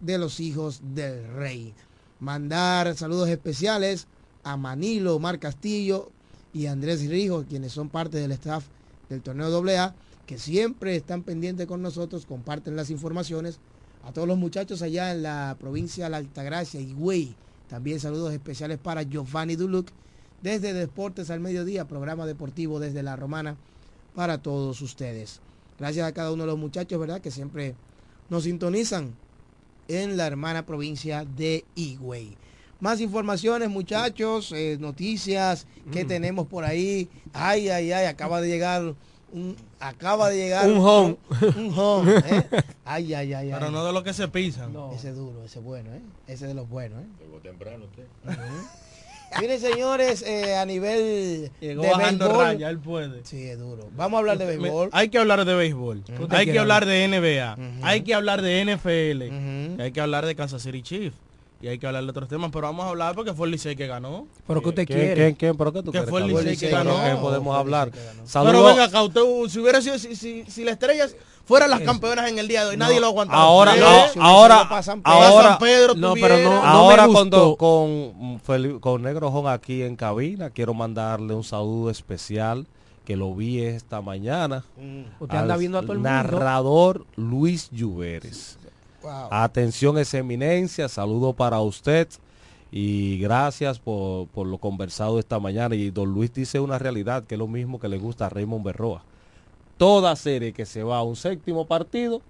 de los hijos del Rey. Mandar saludos especiales a Manilo, Mar Castillo y Andrés Rijo, quienes son parte del staff del torneo AA, que siempre están pendientes con nosotros, comparten las informaciones. A todos los muchachos allá en la provincia de la Altagracia, Higüey, también saludos especiales para Giovanni Duluc desde Deportes al Mediodía, programa deportivo desde La Romana para todos ustedes. Gracias a cada uno de los muchachos, ¿verdad? Que siempre nos sintonizan en la hermana provincia de Higüey. Más informaciones, muchachos, eh, noticias que Mm. tenemos por ahí. Ay, ay, ay, acaba de llegar un, acaba de llegar Un home. Un, home, ¿eh? Ay, ay, ay, Pero ay. no de lo que se pisan. Ese es duro, ese es bueno, ¿eh? Ese de los buenos, ¿eh? Llegó temprano usted. Miren, señores, eh, a nivel Llegó de bajando béisbol- raya, él puede. Sí, es duro. Vamos a hablar de Me- béisbol. Hay que hablar de béisbol. Hay que hablar de NBA. Hay que hablar de NFL. hay que hablar de Kansas City Chiefs. Y hay que hablar de otros temas. Pero vamos a hablar porque fue el Licey que ganó. Pero que usted ¿Quién, quiere. quién, quién? ¿Pero qué tú Que quieres fue el? Licey que Pero ganó. ¿qué podemos hablar? Pero Saludos. venga acá, usted, si hubiera sido, si, si, si las estrellas fueran las campeonas en el día de hoy, nadie lo aguantaba. Ahora, no, Si ahora, Pedro, ahora, San Pedro no, pero no, ahora cuando con, con Negro Jón aquí en cabina, quiero mandarle un saludo especial que lo vi esta mañana. Usted anda al viendo a todo el mundo. Narrador Luis Lluveres. Atención, esa eminencia, saludo para usted y gracias por, por lo conversado esta mañana. Y don Luis dice una realidad que es lo mismo que le gusta a Raymond Berroa. Toda serie que se va a un séptimo partido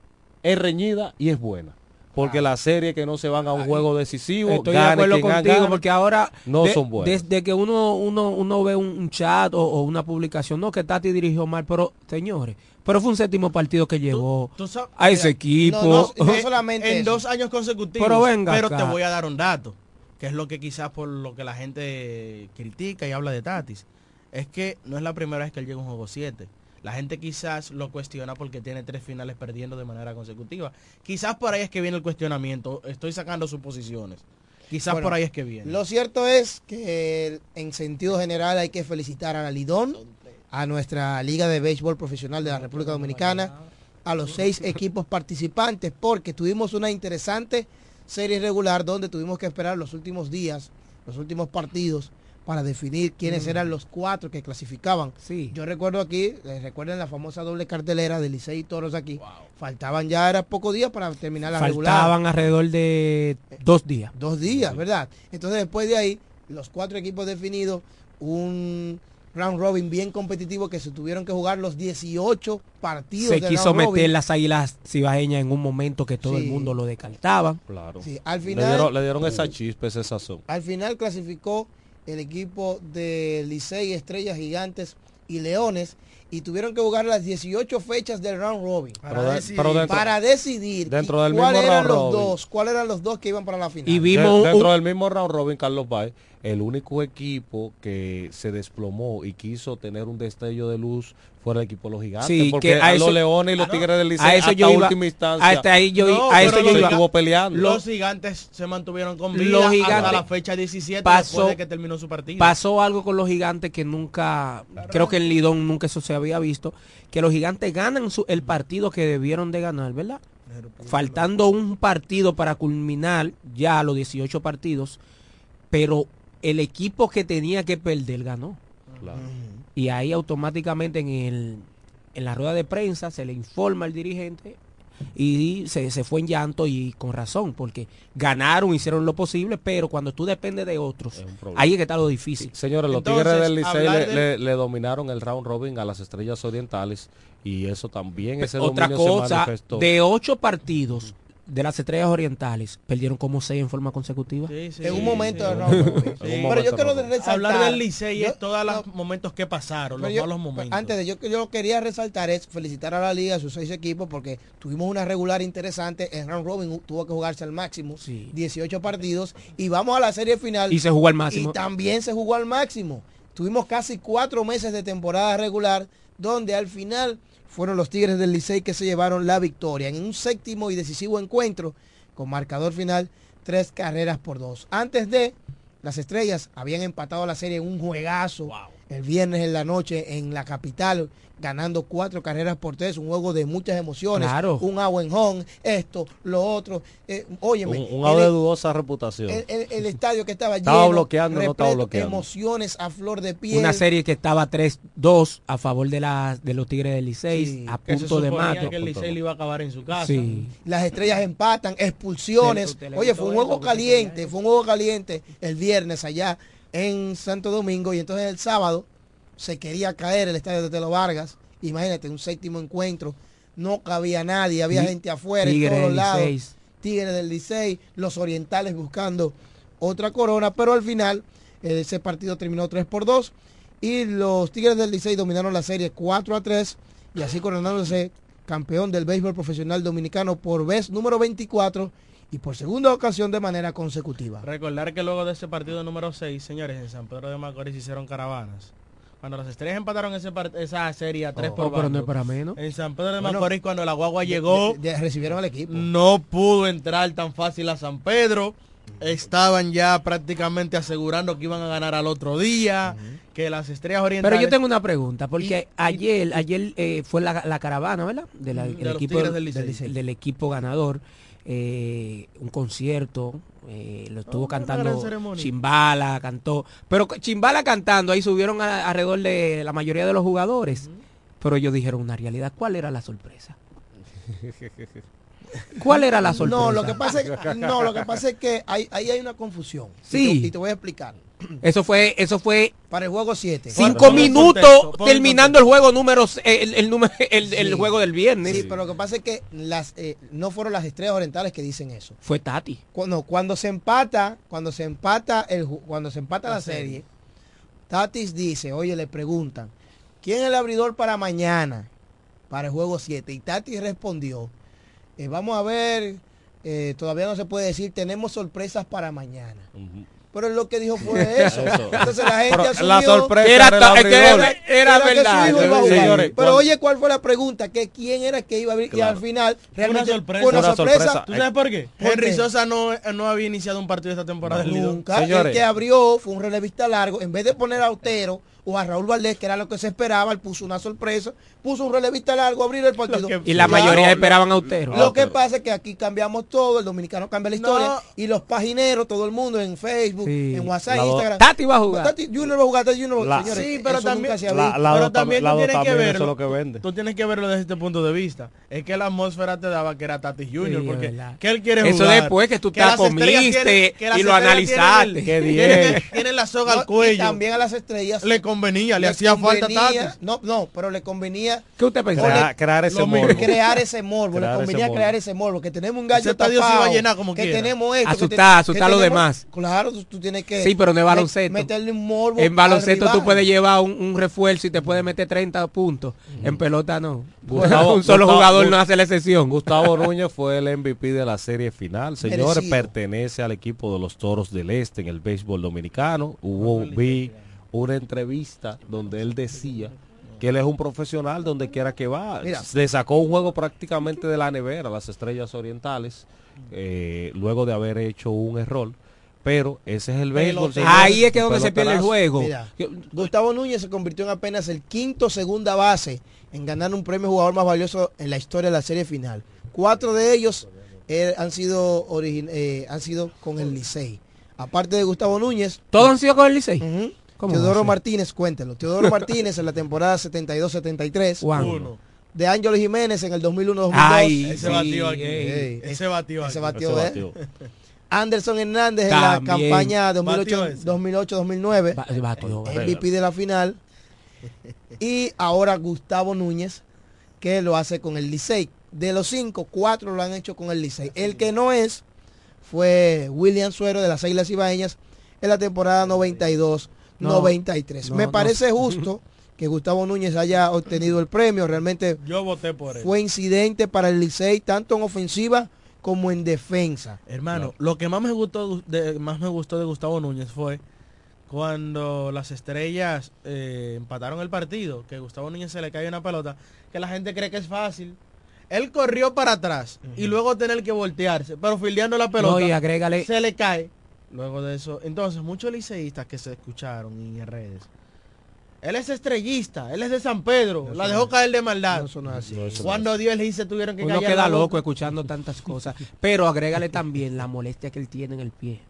es reñida y es buena. Porque las series que no se van a un juego decisivo, Estoy de acuerdo quien contigo, gane, porque ahora no de- son buenas. Desde que uno, uno, uno ve un, un chat o, o una publicación, no que Tati dirigió mal, pero señores, pero fue un séptimo partido que llevó Tú a ese Mira, equipo. no, no, no solamente en eso. dos años consecutivos. Pero venga Pero acá. te voy a dar un dato. que es lo que quizás por lo que la gente critica y habla de Tatis, es que no es la primera vez que él llega a un juego 7. La gente quizás lo cuestiona porque tiene tres finales perdiendo de manera consecutiva. Quizás por ahí es que viene el cuestionamiento. Estoy sacando suposiciones. Quizás Bueno, por ahí es que viene. Lo cierto es que en sentido general hay que felicitar a la Lidón, a nuestra Liga de Béisbol Profesional de la República Dominicana, a los seis equipos participantes, porque tuvimos una interesante serie regular donde tuvimos que esperar los últimos días, los últimos partidos, para definir quiénes Mm. eran los cuatro que clasificaban. Sí. Yo recuerdo aquí, les recuerden la famosa doble cartelera de Licey y Toros aquí. Faltaban ya era pocos días para terminar la regular. Faltaban alrededor de dos días. Dos días, ¿verdad? Entonces después de ahí, los cuatro equipos definidos, un round robin bien competitivo que se tuvieron que jugar los 18 partidos. Se quiso round meter robin. las águilas cibaeñas en un momento que todo Sí. el mundo lo descartaba. Claro. Sí, al Le final, dieron, le dieron esa chispa, ese sazón. al final clasificó el equipo de Licey, Estrellas Gigantes y Leones y tuvieron que jugar las 18 fechas del round robin de- decidir. dentro- para decidir dentro del cuáles mismo eran round los robin. dos, cuáles eran los dos que iban para la final. Y vimos De- dentro un- del mismo round robin, Carlos Baez, el único equipo que se desplomó y quiso tener un destello de luz fue el equipo de los gigantes. Sí, porque que a a eso- los leones y los Ah, tigres del Licey A eso hasta yo iba- última instancia hasta ahí yo- No, a eso yo iba. estuvo peleando. Los gigantes se mantuvieron con vida Los hasta gigantes la fecha 17 pasó- después de que terminó su partido. Pasó algo con los gigantes que nunca, creo que en Lidón nunca eso se había visto, que los gigantes ganan su- el partido que debieron de ganar, ¿verdad? Faltando un partido para culminar ya los 18 partidos, pero el equipo que tenía que perder ganó. Claro. Y ahí automáticamente en, el, en la rueda de prensa se le informa al dirigente y se, se fue en llanto y con razón, porque ganaron, hicieron lo posible, pero cuando tú dependes de otros, ahí es que está lo difícil. Señores, los Entonces, Tigres del Licey le, del- le- le dominaron el round robin a las Estrellas Orientales y eso también, ese Otra dominio se cosa, manifestó. de ocho partidos de las estrellas orientales, perdieron como seis en forma consecutiva. Sí, sí, en un momento sí. de round robin. Sí. Pero yo quiero resaltar. Hablar del Licey es todos los momentos que pasaron, los yo- malos momentos. Antes de yo que yo quería resaltar es felicitar a la liga, a sus seis equipos, porque tuvimos una regular interesante. En round robin tuvo que jugarse al máximo, 18 partidos, y vamos a la serie final. Y se jugó al máximo. Y también se jugó al máximo. Tuvimos casi cuatro meses de temporada regular, donde al final fueron los Tigres del Licey que se llevaron la victoria en un séptimo y decisivo encuentro con marcador final tres carreras por dos. Antes de las estrellas habían empatado la serie en un juegazo el viernes en la noche en la capital, ganando cuatro carreras por tres, un juego de muchas emociones, Claro. un agua en home, esto, lo otro. Eh, óyeme, un, un el- de dudosa reputación. el, el- el estadio que estaba Estaba lleno, bloqueando, no estaba bloqueando. emociones a flor de piel. Una serie que estaba 3-2 a favor de, la, de los Tigres del Licey, Sí, a punto de mato. que el Licey iba a acabar en su casa. Sí. Las estrellas empatan, expulsiones. Oye, fue un juego caliente, fue un juego caliente el viernes allá en Santo Domingo y entonces el sábado se quería caer el estadio de Telo Vargas. Imagínate, un séptimo encuentro, no cabía nadie, había gente afuera en todos lados. Tigres del Licey, los orientales buscando otra corona, pero al final eh, ese partido terminó 3 por 2 y los Tigres del Licey dominaron la serie 4 a 3 y así coronándose campeón del béisbol profesional dominicano por vez número 24 y por segunda ocasión de manera consecutiva. Recordar que luego de ese partido número 6, señores, en San Pedro de Macorís hicieron caravanas. Cuando las estrellas empataron ese esa serie a 3 Oh, por pero no es para menos. En San Pedro de Bueno, Macorís, cuando la guagua llegó, De- de- recibieron al equipo. no pudo entrar tan fácil a San Pedro. Estaban ya prácticamente asegurando que iban a ganar al otro día, que las estrellas orientales... Pero yo tengo una pregunta, porque ayer ayer eh, fue la, la caravana, ¿verdad? De la- el equipo, del del, del equipo ganador, eh, un concierto, eh, lo estuvo Oh, gran cantando. Chimbala, cantó, pero Chimbala cantando, ahí subieron a- alrededor de la mayoría de los jugadores, pero ellos dijeron una realidad, ¿cuál era la sorpresa? ¿Cuál era la sorpresa? No, lo que pasa es, no, lo que pasa es que ahí, ahí hay una confusión. Sí. Y te, y te voy a explicar. Eso fue, eso fue Para el juego 7. cinco minutos terminando el juego número el, el, número- el, el Sí. juego del viernes. Sí, pero lo que pasa es que las eh, no fueron las estrellas orientales que dicen eso. Fue Tati. Cuando, cuando se empata, cuando se empata el cuando se empata la, La serie, serie. Tatis dice, oye, le preguntan, ¿quién es el abridor para mañana? Para el juego 7. Y Tatis respondió, eh, vamos a ver, eh, todavía no se puede decir, tenemos sorpresas para mañana. Pero lo que dijo fue eso. Entonces la gente Pero asumió la sorpresa Era que que su verdad, hijo iba a jugar. señores, Pero oye, ¿cuál fue la pregunta? Que quién era que iba a abrir y al final realmente sorpresa. fue una Una sorpresa. sorpresa. ¿Tú sabes por qué? ¿Por Henry qué? Sosa no, no había iniciado un partido esta temporada. Nunca. Señores. El que abrió fue un relevista largo. En vez de poner a Otero o a Raúl Valdés, que era lo que se esperaba, él puso una sorpresa, puso un relevista largo a abrir el partido. que- Y la mayoría esperaban a Utero. Lo que pasa es que aquí cambiamos todo, el dominicano cambia la No. historia y los pagineros, todo el mundo en Facebook, Sí. en WhatsApp, Instagram. Tati va a jugar. Tati Junior va a jugar, Tati Junior va a La- jugar. Señores, Sí, pero también- nunca se ha La, la Pero también la tú tienes que verlo. eso es lo que vende. Tú tienes que verlo desde este punto de vista. Es que la atmósfera te daba que era Tati Junior, Sí, porque que él quiere Eso jugar. después que tú te comiste y lo analizaste. tienen Qué bien. tienen la soga No, al y cuello. también a las estrellas Le convenía, le le hacía falta convenía- Tati. No, no, pero le convenía ¿Qué usted pensaba? Crear, crear ese morbo. crear ese morbo, Crear le convenía crear ese morbo, que tenemos un gallo tapado, iba a llenar como que quiera. tenemos esto, que Asustar, te- asustar que a los demás. Claro, tú, tú tienes que Sí, pero no es baloncesto. meterle un morbo. En baloncesto al tú puedes llevar un, un refuerzo y te puedes meter 30 puntos. En pelota no. Gustavo- un solo Gustavo- jugador no hace la excepción. Gustavo Núñez fue el MVP de la serie final. Señores, Merecido. pertenece al equipo de los Toros del Este en el béisbol dominicano. Hubo, vi una entrevista donde él decía que él es un profesional donde quiera que va. Mira. Se sacó un juego prácticamente de la nevera, las Estrellas Orientales, eh, luego de haber hecho un error. Pero ese es el béisbol. Ahí es que es donde se pierde el juego. Mira, Gustavo Núñez se convirtió en apenas el quinto segunda base en ganar un premio jugador más valioso en la historia de la serie final. Cuatro de ellos eh, han sido eh, han sido con el Licey. Aparte de Gustavo Núñez, ¿Todos han sido con el Licey? ujú, ¿Cómo Teodoro? Martínez, cuéntelo. Teodoro Martínez en la temporada 72-73. ¿Cuándo? Uno. De Ángelo Jiménez en el 2001-2002. Ay, Ese sí, batió aquí. ey. Ese batió aquí. Ese Ese batió, ¿eh? batió. Anderson Hernández en la campaña Batió 2008 ese. 2008-2009. Va- batió, va. MVP de la final. Y ahora Gustavo Núñez, que lo hace con el Licey. De los cinco, cuatro lo han hecho con el Licey. El que no es fue William Suero de las Islas Ibaeñas en la temporada 92-93. No, Me no, parece no. justo que Gustavo Núñez haya obtenido el premio. Realmente Yo voté por él. fue incidente para el Licey, tanto en ofensiva como en defensa. Hermano, lo que más me gustó de, más me gustó de Gustavo Núñez fue cuando las estrellas eh, empataron el partido, que Gustavo Núñez se le cae una pelota, que la gente cree que es fácil. Él corrió para atrás y luego tener que voltearse, pero fildeando la pelota No, y agrégale. se le cae. Luego de eso, entonces muchos liceístas que se escucharon en redes. Él es estrellista, él es de San Pedro, la dejó caer de maldad. No, no así. Cuando dio el hit se tuvieron que Uno callar queda loco escuchando tantas cosas. Pero agrégale también la molestia que él tiene en el pie.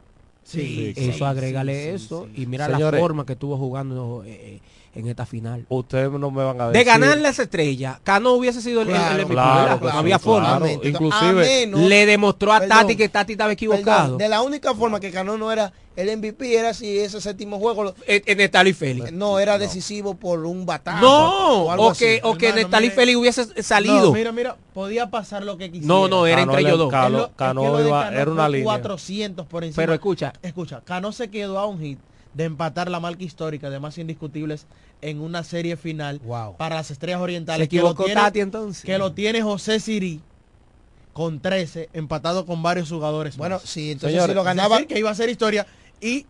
Sí, Sí, Eso sí, agrégale sí, eso. sí. Y mira Señores. la forma que estuvo jugando eh, en esta final. Ustedes no me van a De decir. ganar las estrellas, Cano hubiese sido el, Claro, el MVP, claro, ¿verdad? claro, no había forma. Inclusive, menos- Le demostró a Perdón. Tati que Tati estaba equivocado. Perdón, de la única forma que Cano no era el MVP era si ese séptimo juego lo- En, en Nestalí Félix. no era decisivo por un batazo. No, o algo o así. que, o que mire. Félix hubiese salido. No, mira, mira, podía pasar lo que quisiera. No, no, era Cano entre ellos dos. Cano- es que de iba- era una línea. 400 por encima. Pero escucha, Escucha, Cano se quedó a un hit de empatar la marca histórica de más indiscutibles en una serie final Wow. para las estrellas se orientales. que lo equivocó tiene- Tati entonces. Que lo tiene José Siri con 13, empatado con varios jugadores. Bueno, más. sí, entonces Señores, si lo ganaba que iba a ser historia. Y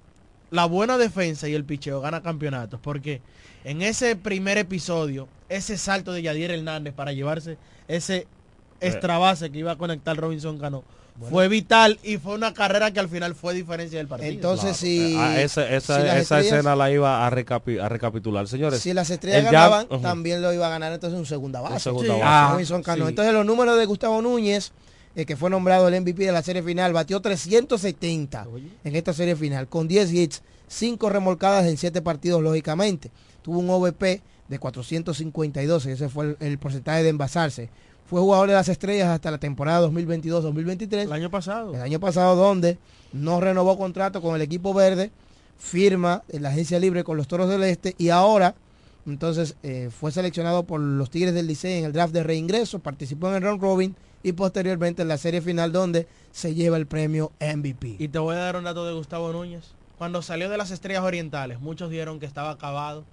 la buena defensa y el picheo gana campeonatos. Porque en ese primer episodio, ese salto de Yadier Hernández para llevarse ese extra base que iba a conectar Robinson Cano fue vital y fue una carrera que al final fue diferencia del partido. Entonces si, Ah, esa esa, si las esa estrellas- escena la iba a, recapi- a recapitular, señores. si las estrellas ganaban, también lo iba a ganar entonces un segunda base. Un segunda Sí. base. Ah, Robinson Cano. sí. Entonces los números de Gustavo Núñez, eh, que fue nombrado el MVP de la serie final, batió 370 en esta serie final, con 10 hits, 5 remolcadas en 7 partidos, lógicamente. Tuvo un OVP de 452, ese fue el, el porcentaje de envasarse. Fue jugador de las estrellas hasta la temporada 2022-2023. el año pasado. El año pasado donde no renovó contrato con el equipo verde, firma en la agencia libre con los Toros del Este y ahora entonces eh, fue seleccionado por los Tigres del Licey en el draft de reingreso, participó en el round robin y posteriormente en la serie final donde se lleva el premio MVP. Y te voy a dar un dato de Gustavo Núñez. Cuando salió de las estrellas orientales, muchos dijeron que estaba acabado.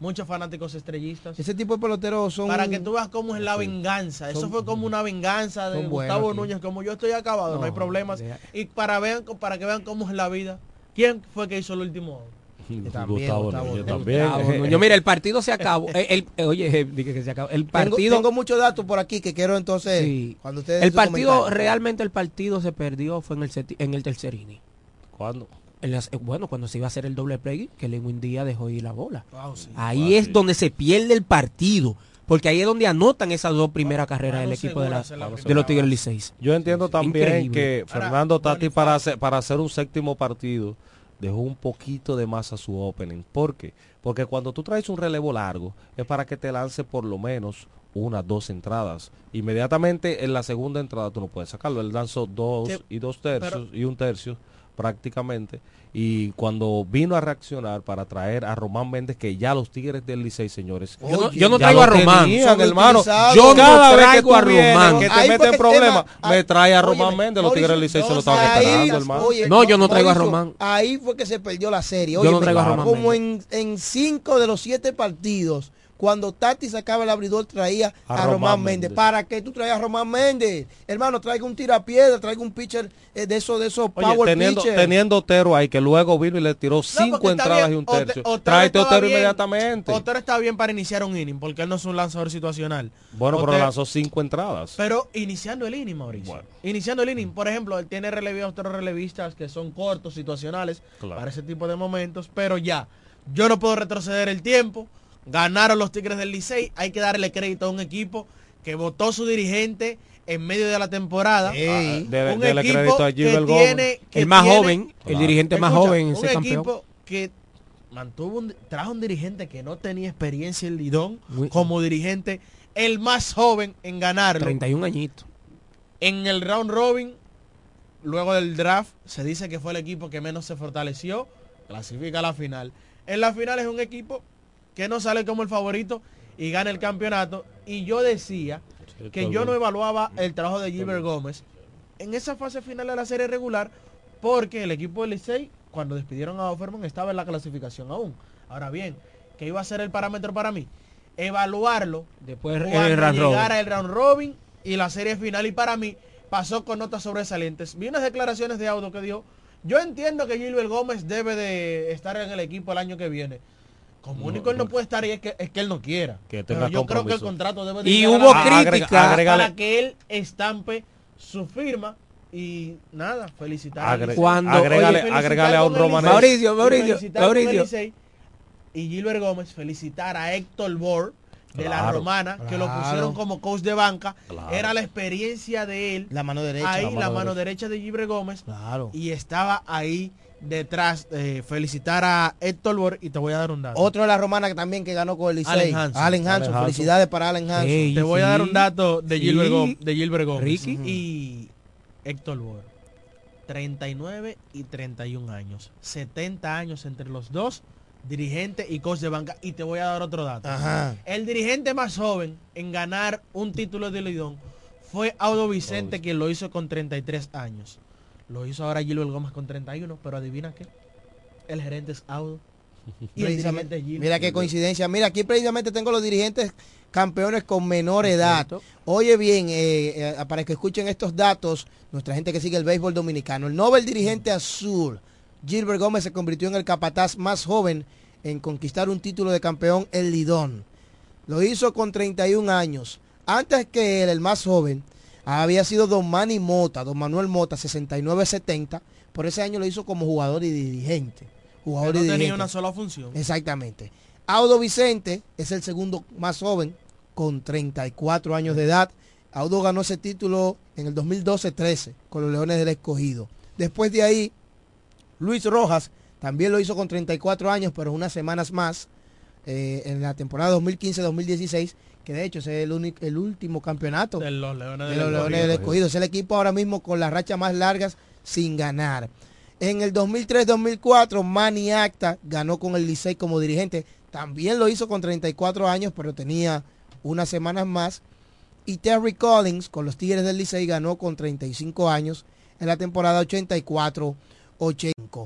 Muchos fanáticos estrellistas. Ese tipo de peloteros son... Para que tú veas cómo es la Sí. venganza. Eso Son- fue como una venganza de buenos Gustavo aquí. Núñez, como yo estoy acabado, no, hay problemas. deja- Y para vean para que vean cómo es la vida. ¿Quién fue que hizo el último? Gustavo Gustavo también. Gustavo Núñez. mira, el partido se acabó. El- el- eh, oye, eh, dije que se acabó. El partido, tengo muchos datos por aquí que quiero entonces, Sí. cuando ustedes... el partido, comentario. realmente el partido se perdió fue en el, seti- en el tercer inning. ¿Cuándo? Las- eh, bueno, cuando se iba a hacer el doble play, que Lewin Díaz dejó ir la bola. Wow, sí. Ahí es donde se pierde el partido. Porque ahí es donde anotan esas dos primeras carreras del equipo de, la- la de los Tigres. Liceis. Yo entiendo también Increíble. que Ahora, Fernando Tati para hacer, para hacer un séptimo partido dejó un poquito de más a su opening. ¿Por qué? Porque cuando tú traes un relevo largo es para que te lance por lo menos unas dos entradas. Inmediatamente en la segunda entrada tú no puedes sacarlo. Él lanzó dos y dos tercios y un tercio prácticamente. Y cuando vino a reaccionar para traer a Román Méndez, que ya los Tigres del Licey, señores, Yo no, Oye, yo no traigo a Román. tenían, hermano. Yo no Cada vez que traigo tú a Román. que te Ahí meten problemas, me trae a Óyeme, Román Méndez, los Tigres del Licey se lo estaban ahí- esperando, hermano. Oye, No, yo no traigo a Román. Ahí fue que se perdió la serie. Yo no Óyeme, traigo a Román Como en, en cinco de los siete partidos, cuando Tati sacaba el abridor, traía A a, Román Román Méndez. Méndez. ¿Para qué tú traías a Román Méndez? Hermano, traiga un tirapiedra, traiga un pitcher eh, de esos de esos Oye, power teniendo, pitcher. teniendo Otero ahí, que luego vino y le tiró cinco entradas bien, y un tercio. Otero Tráete Otero inmediatamente. Otero está bien para iniciar un inning, porque él no es un lanzador situacional. bueno, pero lanzó cinco entradas. Pero iniciando el inning, Mauricio. Bueno. Iniciando el inning, por ejemplo, él tiene relevistas, otros relevistas que son cortos, situacionales, Claro. para ese tipo de momentos, pero ya, yo no puedo retroceder el tiempo. Ganaron los Tigres del Licey, hay que darle crédito a un equipo que votó su dirigente en medio de la temporada. Ey. Debe- un equipo crédito a que Gómez. tiene, que El más tiene- joven, el Claro. dirigente más joven, un ese campeón. equipo que mantuvo un, trajo un dirigente que no tenía experiencia en Lidón como dirigente, el más joven en ganarlo. 31 añitos. En el round robin, luego del draft, se dice que fue el equipo que menos se fortaleció, clasifica a la final. En la final es un equipo que no sale como el favorito y gana el campeonato. Y yo decía que yo no evaluaba el trabajo de Gilbert Gómez en esa fase final de la serie regular porque el equipo del Licey, cuando despidieron a Offerman, estaba en la clasificación aún. Ahora bien, ¿qué iba a ser el parámetro para mí? Evaluarlo Después el round robin. llegara el round robin y la serie final y para mí pasó con notas sobresalientes. Vi unas declaraciones de Audo que dio, yo entiendo que Gilbert Gómez debe de estar en el equipo el año que viene. Como único él no puede estar y es que, es que él no quiera. Que Pero tenga yo creo que el contrato debe de Y hubo la- Agrega- crítica. agrégale- para que él estampe su firma y nada, felicitar a Agre-. Cuando- Oye, agrégale a un romanés. Mauricio, Mauricio, Mauricio. Y Gilbert Gómez felicitar a Héctor Bor de la Claro, Romana, que lo pusieron como coach de banca. Claro. Era la experiencia de él. La mano derecha. ahí la la mano mano, derecha de Gilbert Gómez. Claro. Y estaba ahí detrás. eh, felicitar a Héctor Bor y te voy a dar un dato. Otro de la romana que también que ganó con el Licey. Allen Hansen. Allen Hansen. Felicidades para Allen Hansen. Ey, te voy a dar un dato de Sí. Gilbert, Gómez, de Gilbert Gómez. Ricky. Y Héctor Bor. 39 y 31 años. 70 años entre los dos. Dirigente y coach de banca. Y te voy a dar otro dato. Ajá. El dirigente más joven en ganar un título de Lidón fue Audo Vicente, quien lo hizo con 33 años. Lo hizo ahora Gilbert Gómez con 31, pero adivina qué. El gerente es Audo. Y Precisamente. Gilbert. Mira qué coincidencia. Mira, aquí precisamente tengo los dirigentes campeones con menor edad. Oye bien, eh, eh, para que escuchen estos datos, nuestra gente que sigue el béisbol dominicano, el Nobel dirigente azul, Gilbert Gómez se convirtió en el capataz más joven en conquistar un título de campeón en Lidón. Lo hizo con 31 años. Antes que él, el más joven, había sido Don Manny Mota, Don Manuel Mota, 69-70. Por ese año lo hizo como jugador y dirigente. Jugador Que y no tenía dirigente. una sola función. Exactamente. Audo Vicente es el segundo más joven, con 34 años de edad. Audo ganó ese título en el 2012-13 con los Leones del Escogido. Después de ahí, Luis Rojas también lo hizo con 34 años, pero unas semanas más, eh, en la temporada 2015-2016, que de hecho es el, único, el último campeonato De los Leones de del los Leones del Escogido. Es el equipo ahora mismo con las rachas más largas sin ganar. En el 2003-2004, Manny Acta ganó con el Licey como dirigente. También lo hizo con 34 años, pero tenía unas semanas más. Y Terry Collins con los Tigres del Licey ganó con 35 años en la temporada 84-85.